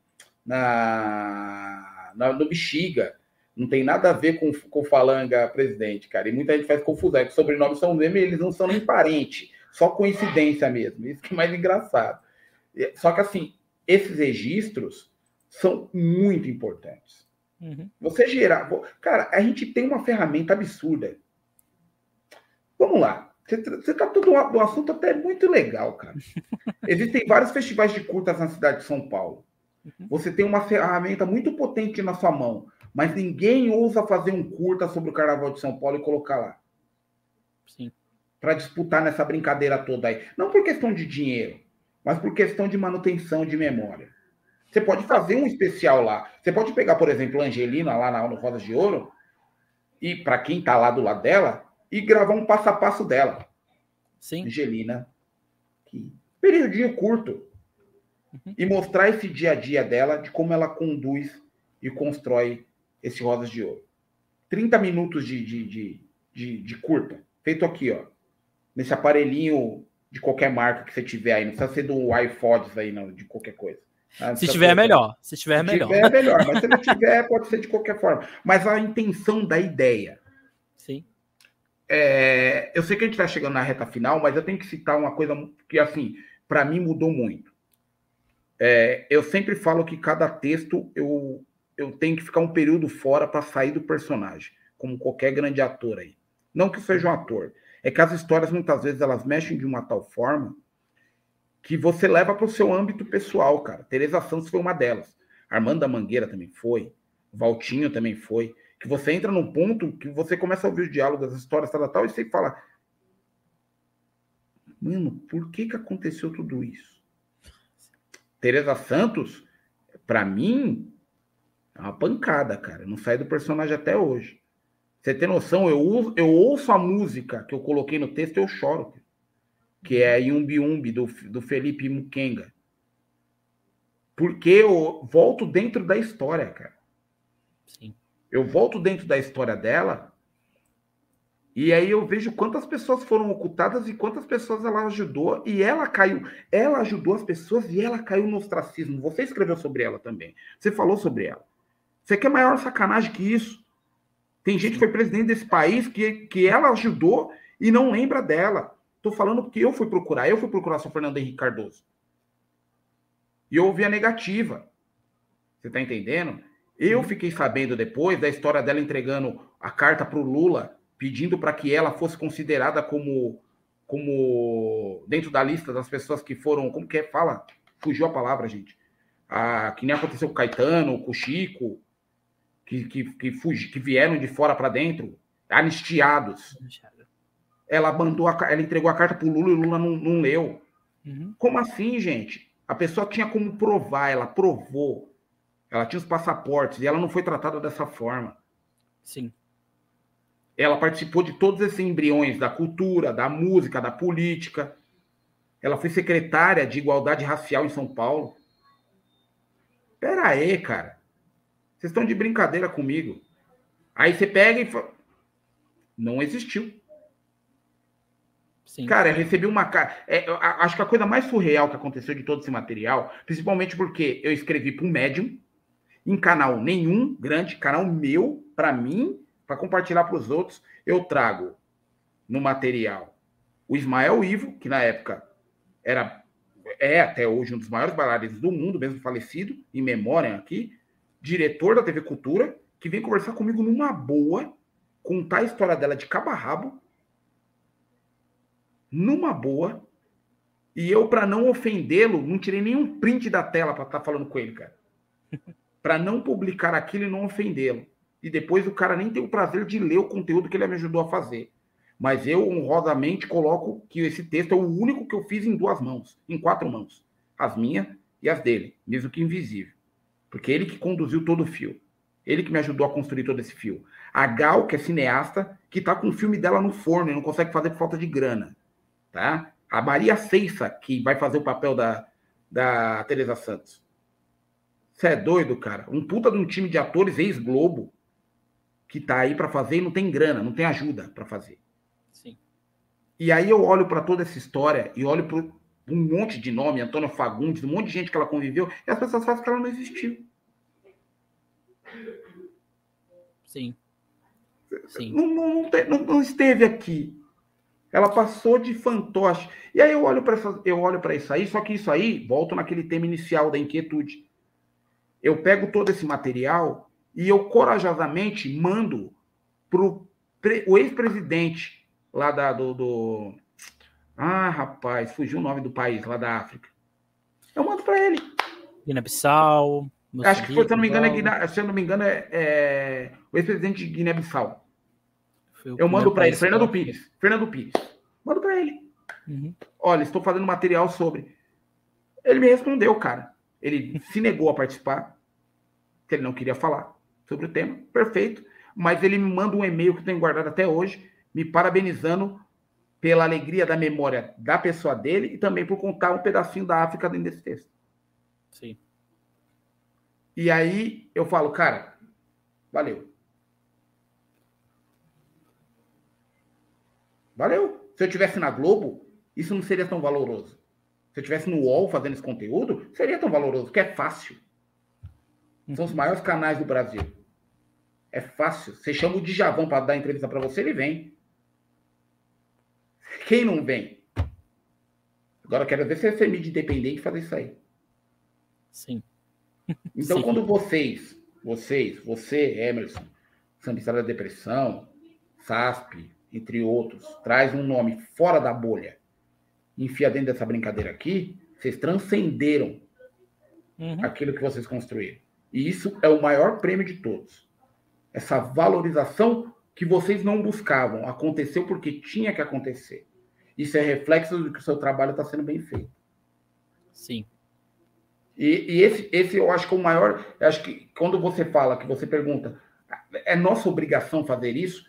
na, na, no Bexiga. Não tem nada a ver com, com Falanga presidente, cara. E muita gente faz confusão. É que sobrenomes são mesmo, eles não são nem parente. Só coincidência mesmo. Isso que é mais engraçado. Só que assim, esses registros são muito importantes. Uhum. Você gerar. Cara, a gente tem uma ferramenta absurda. Vamos lá. Você está todo um assunto até muito legal, cara. Existem vários festivais de curtas na cidade de São Paulo. Uhum. Você tem uma ferramenta muito potente na sua mão, mas ninguém ousa fazer um curta sobre o Carnaval de São Paulo e colocar lá. Sim. Para disputar nessa brincadeira toda aí. Não por questão de dinheiro, mas por questão de manutenção de memória. Você pode fazer um especial lá. Você pode pegar, por exemplo, a Angelina lá no Rosas de Ouro, e para quem está lá do lado dela, e gravar um passo a passo dela. Sim. Angelina, que período curto. Uhum. E mostrar esse dia a dia dela, de como ela conduz e constrói esse Rosas de Ouro. 30 minutos de, de, de, de, de curta. Feito aqui, ó. Nesse aparelhinho de qualquer marca que você tiver aí. Não precisa ser do iPods aí, não, de qualquer coisa. Ah, se tiver, é melhor. Se tiver, é melhor. Se tiver, é melhor. Mas se não tiver, pode ser de qualquer forma. Mas a intenção da ideia. Sim. É, eu sei que a gente está chegando na reta final, mas eu tenho que citar uma coisa que, assim, para mim mudou muito. É, eu sempre falo que cada texto eu, eu tenho que ficar um período fora para sair do personagem, como qualquer grande ator aí. Não que seja um ator, é que as histórias muitas vezes elas mexem de uma tal forma que você leva para o seu âmbito pessoal, cara. Teresa Santos foi uma delas. Armando da Mangueira também foi. Valtinho também foi. Que você entra num ponto que você começa a ouvir os diálogos, as histórias, tal, tal, e você fala: Mano, por que que aconteceu tudo isso? Teresa Santos, para mim, é uma pancada, cara. Não sai do personagem até hoje. Você tem noção? Eu, eu ouço a música que eu coloquei no texto e eu choro que é Yumbi Umbi, do, do Felipe Mukenga. Porque eu volto dentro da história, cara. Sim. Eu volto dentro da história dela e aí eu vejo quantas pessoas foram ocultadas e quantas pessoas ela ajudou e ela caiu. Ela ajudou as pessoas e ela caiu no ostracismo. Você escreveu sobre ela também. Você falou sobre ela. Você quer maior sacanagem que isso? Tem gente que foi presidente desse país que, que ela ajudou e não lembra dela. Tô falando porque eu fui procurar, eu fui procurar São Fernando Henrique Cardoso. E eu ouvi a negativa. Você tá entendendo? Eu fiquei sabendo depois da história dela entregando a carta para o Lula, pedindo para que ela fosse considerada como, como dentro da lista das pessoas que foram, como que é? Fala, fugiu a palavra, gente. Ah, que nem aconteceu com o Caetano, com o Chico, que, que, que, fugi, que vieram de fora para dentro, anistiados ela mandou a, ela entregou a carta para o Lula e o Lula não, não leu. Uhum. Como assim, gente? A pessoa tinha como provar, ela provou. Ela tinha os passaportes e ela não foi tratada dessa forma. Sim. Ela participou de todos esses embriões da cultura, da música, da política. Ela foi secretária de igualdade racial em São Paulo. Pera aí, cara. Vocês estão de brincadeira comigo. Aí você pega e fala. Não existiu. Sim. Cara, eu recebi uma cara. É, acho que a coisa mais surreal que aconteceu de todo esse material, principalmente porque eu escrevi para um médium, em canal nenhum, grande, canal meu, para mim, para compartilhar para os outros, eu trago no material o Ismael Ivo, que na época era é até hoje um dos maiores bailarinos do mundo, mesmo falecido, em memória aqui, diretor da TV Cultura, que vem conversar comigo numa boa, contar a história dela de cabo a rabo, numa boa. E eu, para não ofendê-lo, não tirei nenhum print da tela para estar tá falando com ele, cara. para não publicar aquilo e não ofendê-lo. E depois o cara nem tem o prazer de ler o conteúdo que ele me ajudou a fazer. Mas eu, honrosamente, coloco que esse texto é o único que eu fiz em duas mãos, em quatro mãos. As minhas e as dele, mesmo que invisível. Porque ele que conduziu todo o fio. Ele que me ajudou a construir todo esse fio. A Gal, que é cineasta, que tá com o filme dela no forno e não consegue fazer por falta de grana tá? A Maria Ceissa, que vai fazer o papel da, da Teresa Santos. Você é doido, cara? Um puta de um time de atores ex-Globo que tá aí para fazer e não tem grana, não tem ajuda para fazer. Sim. E aí eu olho para toda essa história e olho para um monte de nome, Antônio Fagundes, um monte de gente que ela conviveu, e as pessoas falam que ela não existiu. Sim. Sim. Não, não, não, não, esteve aqui. Ela passou de fantoche. E aí eu olho para eu olho para isso aí, só que isso aí volto naquele tema inicial da inquietude. Eu pego todo esse material e eu corajosamente mando pro o ex-presidente lá da, do, do, Ah, rapaz, fugiu o nome do país lá da África. Eu mando para ele. Guiné-Bissau. Acho que foi, se eu não me engano, é, Guiné, se eu não me engano, é, é o ex-presidente de Guiné-Bissau. Eu mando para ele, Fernando Pires. Fernando Pires. Mando para ele. Uhum. Olha, estou fazendo material sobre. Ele me respondeu, cara. Ele se negou a participar, que ele não queria falar sobre o tema. Perfeito. Mas ele me manda um e-mail que eu tenho guardado até hoje, me parabenizando pela alegria da memória da pessoa dele e também por contar um pedacinho da África dentro desse texto. Sim. E aí eu falo, cara, valeu. Valeu. Se eu tivesse na Globo, isso não seria tão valoroso. Se eu estivesse no UOL fazendo esse conteúdo, seria tão valoroso, porque é fácil. São os maiores canais do Brasil. É fácil. Você chama o Djavão para dar entrevista para você, ele vem. Quem não vem? Agora quero ver se é mídia independente fazer isso aí. Sim. Então, Sim. quando vocês, vocês, você, Emerson, Sambista da Depressão, SASP, entre outros, traz um nome fora da bolha, enfia dentro dessa brincadeira aqui, vocês transcenderam Uhum. aquilo que vocês construíram. E isso é o maior prêmio de todos. Essa valorização que vocês não buscavam, aconteceu porque tinha que acontecer. Isso é reflexo de que o seu trabalho está sendo bem feito. Sim. E, e esse, esse eu acho que é o maior. Acho que quando você fala, que você pergunta, é nossa obrigação fazer isso?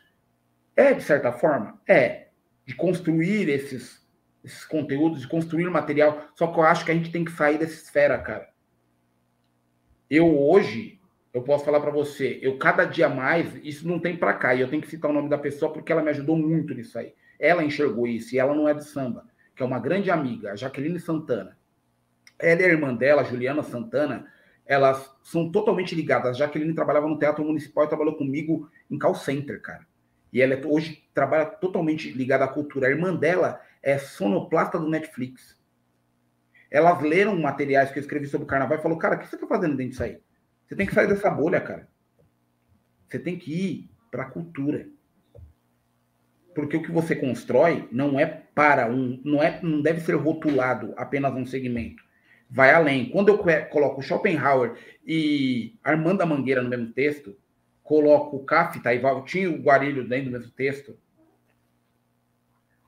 É, de certa forma? É. De construir esses, esses conteúdos, de construir material. Só que eu acho que a gente tem que sair dessa esfera, cara. Eu hoje, eu posso falar para você, eu cada dia mais, isso não tem para cá, e eu tenho que citar o nome da pessoa porque ela me ajudou muito nisso aí. Ela enxergou isso, e ela não é do samba, que é uma grande amiga, a Jaqueline Santana. Ela e a irmã dela, Juliana Santana, elas são totalmente ligadas. A Jaqueline trabalhava no Teatro Municipal e trabalhou comigo em call center, cara. E ela é- hoje trabalha totalmente ligada à cultura. A irmã dela é sonoplasta do Netflix. Elas leram materiais que eu escrevi sobre o carnaval e falou, cara, o que você tá fazendo dentro disso aí? Você tem que sair dessa bolha, cara. Você tem que ir para a cultura. Porque o que você constrói não é para um, não é, não deve ser rotulado apenas um segmento. Vai além. Quando eu coloco Schopenhauer e Armanda Mangueira no mesmo texto, coloco Kafta e Valtinho Guarilho dentro do mesmo texto,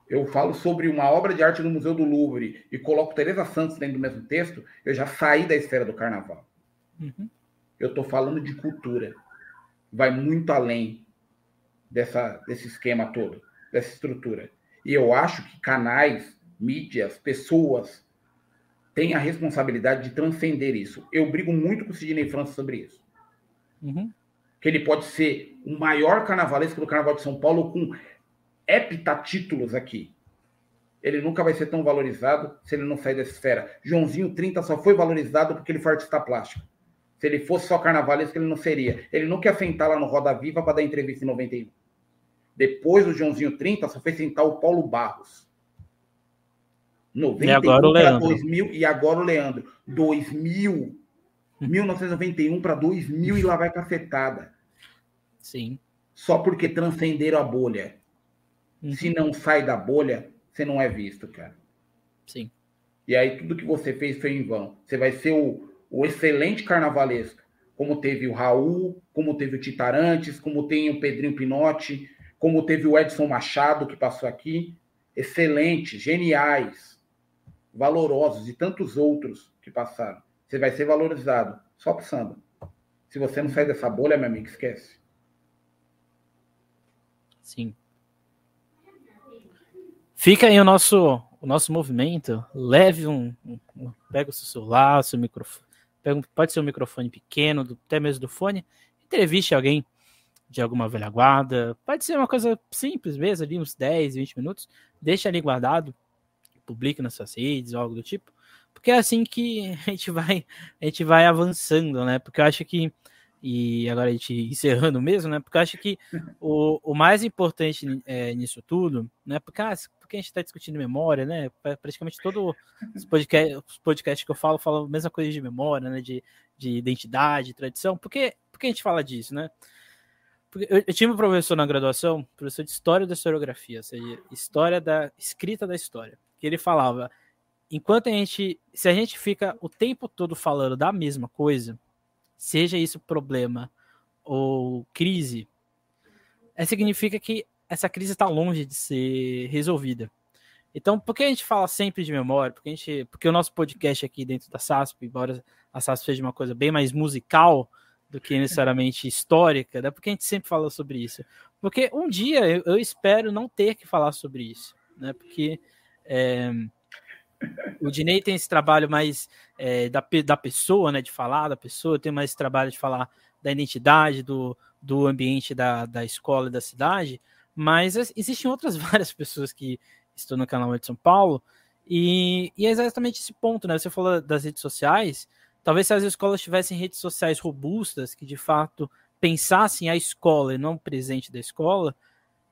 eu falo sobre uma obra de arte no Museu do Louvre e coloco Teresa Santos dentro do mesmo texto, eu já saí da esfera do carnaval. Uhum. Eu estou falando de cultura. Vai muito além dessa, desse esquema todo, dessa estrutura. E eu acho que canais, mídias, pessoas têm a responsabilidade de transcender isso. Eu brigo muito com o Sidney França sobre isso. Uhum. Que ele pode ser o maior carnavalesco do Carnaval de São Paulo com heptatítulos aqui. Ele nunca vai ser tão valorizado se ele não sair dessa esfera. Joãozinho 30 só foi valorizado porque ele foi artista plástico. Se ele fosse só carnavalesco, ele não seria. Ele nunca ia sentar lá no Roda Viva para dar entrevista em 91. Depois do Joãozinho 30, só foi sentar o Paulo Barros. 91 E agora o Leandro. 2000, e agora o Leandro. 2000. 1991 para 2000 e lá vai cacetada. Sim. Só porque transcenderam a bolha. Uhum. Se não sai da bolha, você não é visto, cara. Sim. E aí tudo que você fez foi em vão. Você vai ser o, o excelente carnavalesco, como teve o Raul, como teve o Titarantes, como tem o Pedrinho Pinotti, como teve o Edson Machado que passou aqui. Excelentes, geniais, valorosos e tantos outros que passaram. Você vai ser valorizado só pro samba. Se você não sair dessa bolha, meu amigo, esquece. Sim. Fica aí o nosso, o nosso movimento. Leve um, um- pega o seu celular, seu microfone, pega, pode ser um microfone pequeno, do- até mesmo do fone. Entreviste alguém de alguma velha guarda. Pode ser uma coisa simples mesmo, ali uns 10, 20 minutos. Deixa ali guardado, publique nas suas redes ou algo do tipo. Porque é assim que a gente vai, a gente vai avançando, né? Porque eu acho que e agora a gente encerrando mesmo, né? Porque eu acho que o, o mais importante é, nisso tudo, né? Porque, ah, porque a gente está discutindo memória, né? pra- Praticamente todo os podcast, os podcasts que eu falo falam a mesma coisa de memória, né? De, de identidade, tradição. Por que a gente fala disso, né? Porque eu, eu tive um professor na graduação, professor de história da historiografia, ou seja, história da escrita da história, que ele falava, enquanto a gente, se a gente fica o tempo todo falando da mesma coisa, seja isso problema ou crise, é, significa que essa crise está longe de ser resolvida. Então, por que a gente fala sempre de memória? Porque, a gente, porque o nosso podcast aqui dentro da SASP, embora a SASP seja uma coisa bem mais musical do que necessariamente histórica, né? porque a gente sempre fala sobre isso. Porque um dia eu, eu espero não ter que falar sobre isso, né? porque é, o Dinei tem esse trabalho mais é, da, da pessoa, né? de falar da pessoa, tem mais esse trabalho de falar da identidade, do, do ambiente da, da escola e da cidade, mas existem outras várias pessoas que estão no canal de São Paulo E, e, é exatamente esse ponto, né? Você falou das redes sociais. Talvez se as escolas tivessem redes sociais robustas, que de fato pensassem a escola e não o presente da escola,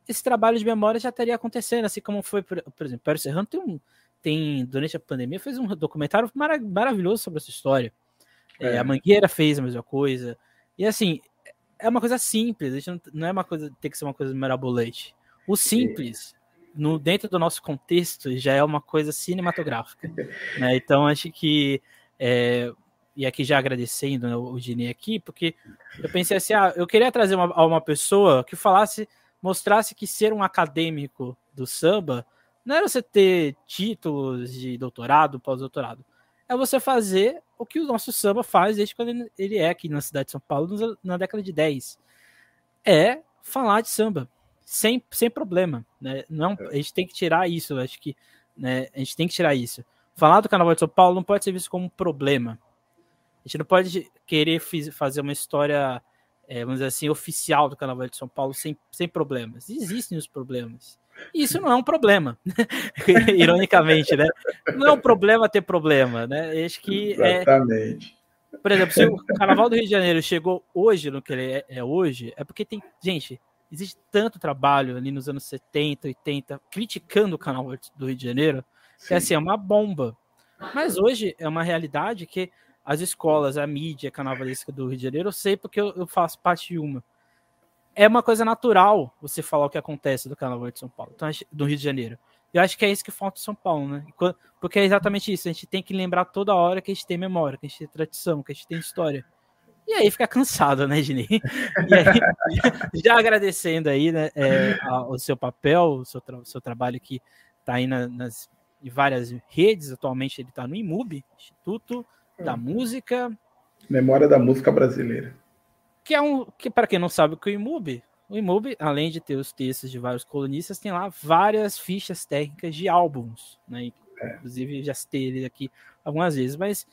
esse trabalho de memória já estaria acontecendo, assim como foi, por, por exemplo, Pério Serrano tem um, tem, durante a pandemia, fez um documentário marav maravilhoso sobre essa história. É. É, a Mangueira fez a mesma coisa. E assim, é uma coisa simples, não, não é uma coisa, tem que ser uma coisa mirabolante. O simples, no, dentro do nosso contexto, já é uma coisa cinematográfica. Né? Então, acho que. É, e aqui já agradecendo né, o Dini aqui, porque eu pensei assim: ah, eu queria trazer uma, uma pessoa que falasse, mostrasse que ser um acadêmico do samba não era você ter títulos de doutorado, pós-doutorado. É você fazer o que o nosso samba faz desde quando ele é aqui na cidade de São Paulo, na década de 10. É falar de samba, sem, sem problema. Né? Não, a gente tem que tirar isso, acho que né, a gente tem que tirar isso. Falar do Carnaval de São Paulo não pode ser visto como um problema. A gente não pode querer fazer uma história, é, vamos dizer assim, oficial do Carnaval de São Paulo sem, sem problemas. Existem os problemas. Isso não é um problema, ironicamente, né? Não é um problema ter problema, né? Acho que é Exatamente. É... Por exemplo, se o Carnaval do Rio de Janeiro chegou hoje no que ele é, é hoje, é porque tem, gente, existe tanto trabalho ali nos anos 70, 80, criticando o Carnaval do Rio de Janeiro, Sim. que assim, é uma bomba. Mas hoje é uma realidade que as escolas, a mídia carnavalesca do Rio de Janeiro, eu sei porque eu, eu faço parte de uma é uma coisa natural você falar o que acontece do Carnaval de São Paulo, então, do Rio de Janeiro. Eu acho que é isso que falta em São Paulo, né? Porque é exatamente isso. A gente tem que lembrar toda hora que a gente tem memória, que a gente tem tradição, que a gente tem história. E aí fica cansado, né, Gini? E aí, já agradecendo aí, né, é, o seu papel, o seu, tra seu trabalho que está aí na, nas em várias redes. Atualmente ele está no IMUB, Instituto da hum. Música. Memória da Música Brasileira que é um que para quem não sabe o que é o IMUB, o IMUB, além de ter os textos de vários colunistas, tem lá várias fichas técnicas de álbuns, né? É. Inclusive já citei ele aqui algumas vezes, mas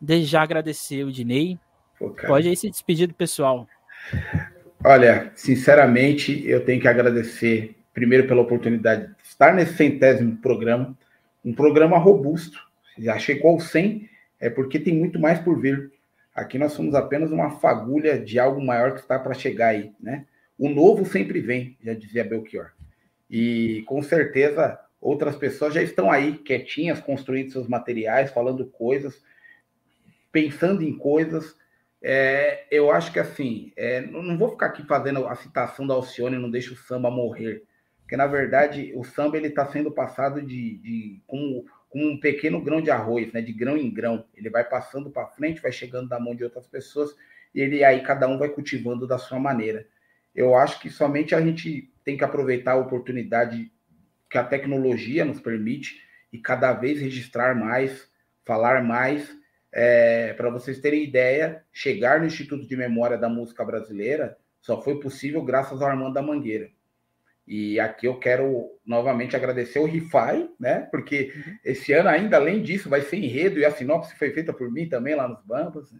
desde já agradecer o Dinei. Pô, Pode aí se despedir do pessoal. Olha, sinceramente, eu tenho que agradecer primeiro pela oportunidade de estar nesse centésimo programa, um programa robusto. Já chegou ao 100, é porque tem muito mais por vir. Aqui nós somos apenas uma fagulha de algo maior que está para chegar aí, né? O novo sempre vem, já dizia Belchior. E com certeza outras pessoas já estão aí quietinhas, construindo seus materiais, falando coisas, pensando em coisas. É, eu acho que assim, é, não vou ficar aqui fazendo a citação da Alcione, não deixa o samba morrer, porque na verdade o samba ele está sendo passado de, de com com um pequeno grão de arroz, né, de grão em grão. Ele vai passando para frente, vai chegando da mão de outras pessoas e ele aí cada um vai cultivando da sua maneira. Eu acho que somente a gente tem que aproveitar a oportunidade que a tecnologia nos permite e cada vez registrar mais, falar mais. É, para vocês terem ideia, chegar no Instituto de Memória da Música Brasileira só foi possível graças ao Armando da Mangueira. E aqui eu quero novamente agradecer o Rifai, né? Porque uhum. esse ano, ainda além disso, vai ser enredo e a sinopse foi feita por mim também lá nos Bambas. Né?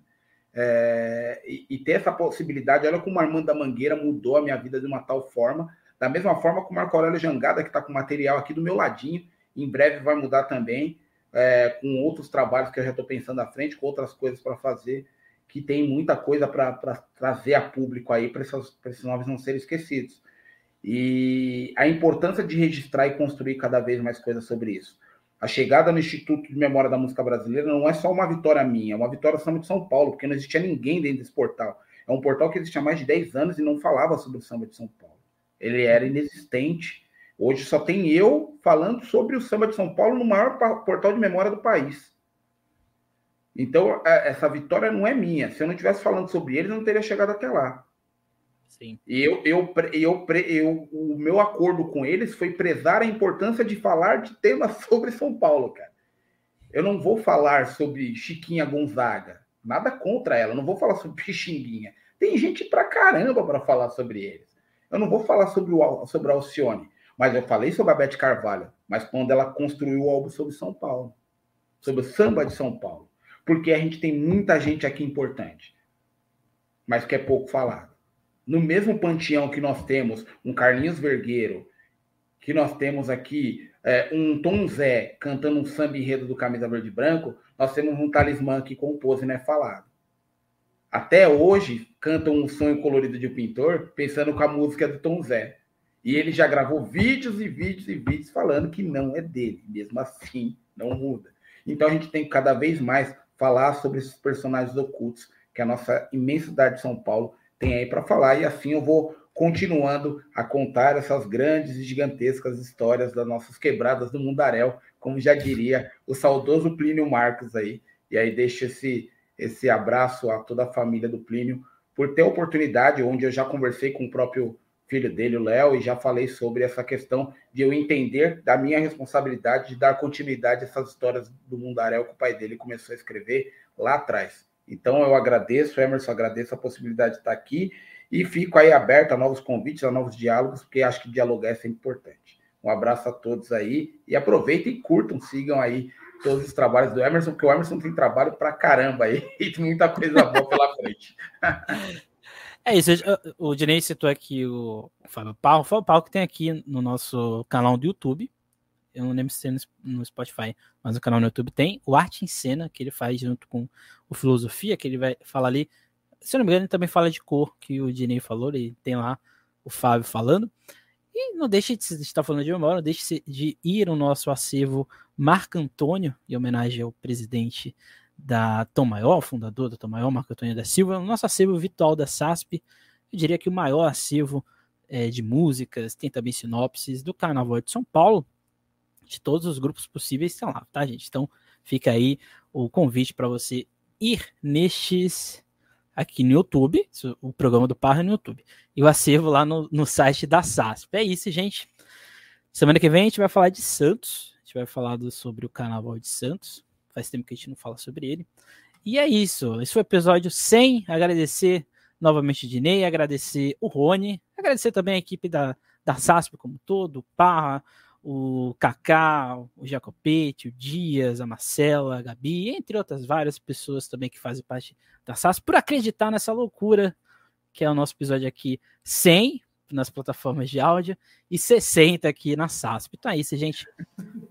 É, e, e, ter essa possibilidade, olha como o Armando da Mangueira mudou a minha vida de uma tal forma, da mesma forma que o Marco Aurélio Jangada, que está com material aqui do meu ladinho, em breve vai mudar também, é, com outros trabalhos que eu já estou pensando à frente, com outras coisas para fazer, que tem muita coisa para trazer a público aí, para esses novos não serem esquecidos e a importância de registrar e construir cada vez mais coisas sobre isso. A chegada no Instituto de Memória da Música Brasileira não é só uma vitória minha, é uma vitória samba de São Paulo, porque não existia ninguém dentro desse portal. É um portal que existe há mais de 10 anos e não falava sobre o samba de São Paulo. Ele era inexistente. Hoje só tem eu falando sobre o samba de São Paulo no maior portal de memória do país. Então, é, essa vitória não é minha. Se eu não estivesse falando sobre ele, não teria chegado até lá. Sim. E eu, eu, eu, eu, o meu acordo com eles foi prezar a importância de falar de temas sobre São Paulo, cara. Eu não vou falar sobre Chiquinha Gonzaga, nada contra ela, não vou falar sobre Pixinguinha. Tem gente pra caramba para falar sobre eles. Eu não vou falar sobre, o, sobre a Alcione, mas eu falei sobre a Beth Carvalho, mas quando ela construiu o álbum sobre São Paulo, sobre o samba de São Paulo, porque a gente tem muita gente aqui importante, mas que é pouco falado no mesmo panteão que nós temos um Carlinhos Vergueiro, que nós temos aqui é, um Tom Zé cantando um samba enredo do Camisa Verde Branco, nós temos um talismã que compôs e não é falado. Até hoje, cantam um sonho colorido de um pintor pensando com a música do Tom Zé. E ele já gravou vídeos e vídeos e vídeos falando que não é dele. Mesmo assim, não muda. Então a gente tem que cada vez mais falar sobre esses personagens ocultos que a nossa imensidade de São Paulo tem aí para falar. E assim eu vou continuando a contar essas grandes e gigantescas histórias das nossas quebradas do Mundaréu, como já diria o saudoso Plínio Marcos aí. E aí deixo esse, esse abraço a toda a família do Plínio por ter a oportunidade, onde eu já conversei com o próprio filho dele, o Léo, e já falei sobre essa questão de eu entender da minha responsabilidade de dar continuidade a essas histórias do Mundaréu que o pai dele começou a escrever lá atrás. Então eu agradeço, Emerson, agradeço a possibilidade de estar aqui e fico aí aberto a novos convites, a novos diálogos, porque acho que dialogar é sempre importante. Um abraço a todos aí e aproveitem curtam, sigam aí todos os trabalhos do Emerson, porque o Emerson tem trabalho pra caramba aí e tem muita coisa boa pela frente. É isso, o Dinei citou aqui o Fábio Paulo, o Fábio Paulo que tem aqui no nosso canal do YouTube, eu não lembro se tem no Spotify, mas no canal no YouTube tem. O Arte em Cena, que ele faz junto com o Filosofia, que ele vai falar ali. Se eu não me engano, ele também fala de cor, que o Dinei falou, e tem lá o Fábio falando. E não deixe de estar falando de memória, não deixe de ir no nosso acervo Marco Antônio, em homenagem ao presidente da Tom Maior, fundador da Tom Maior, Marco Antônio da Silva, o nosso acervo virtual da SASP, eu diria que o maior acervo é, de músicas, tem também sinopses do Carnaval de São Paulo, de todos os grupos possíveis estão lá, tá, gente? Então fica aí o convite para você ir nestes aqui no YouTube, o programa do Parra no YouTube, e o acervo lá no, no site da SASP. É isso, gente. Semana que vem a gente vai falar de Santos, a gente vai falar do, sobre o Carnaval de Santos. Faz tempo que a gente não fala sobre ele. E é isso. Esse foi o episódio 100. Agradecer novamente o Dinei, agradecer o Rony, agradecer também a equipe da, da SASP como todo, o Parra, o Kaká, o Jacopete, o Dias, a Marcela, a Gabi, entre outras várias pessoas também que fazem parte da SAS, por acreditar nessa loucura que é o nosso episódio aqui 100 nas plataformas de áudio e 60 aqui na SASP. Então é isso, gente.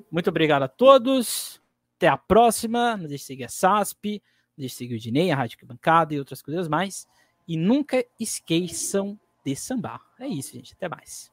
Muito obrigado a todos. Até a próxima. Não deixe de seguir a SASP, não deixe de seguir o Dinei, a Rádio Bancada e outras coisas mais. E nunca esqueçam de sambar. É isso, gente. Até mais.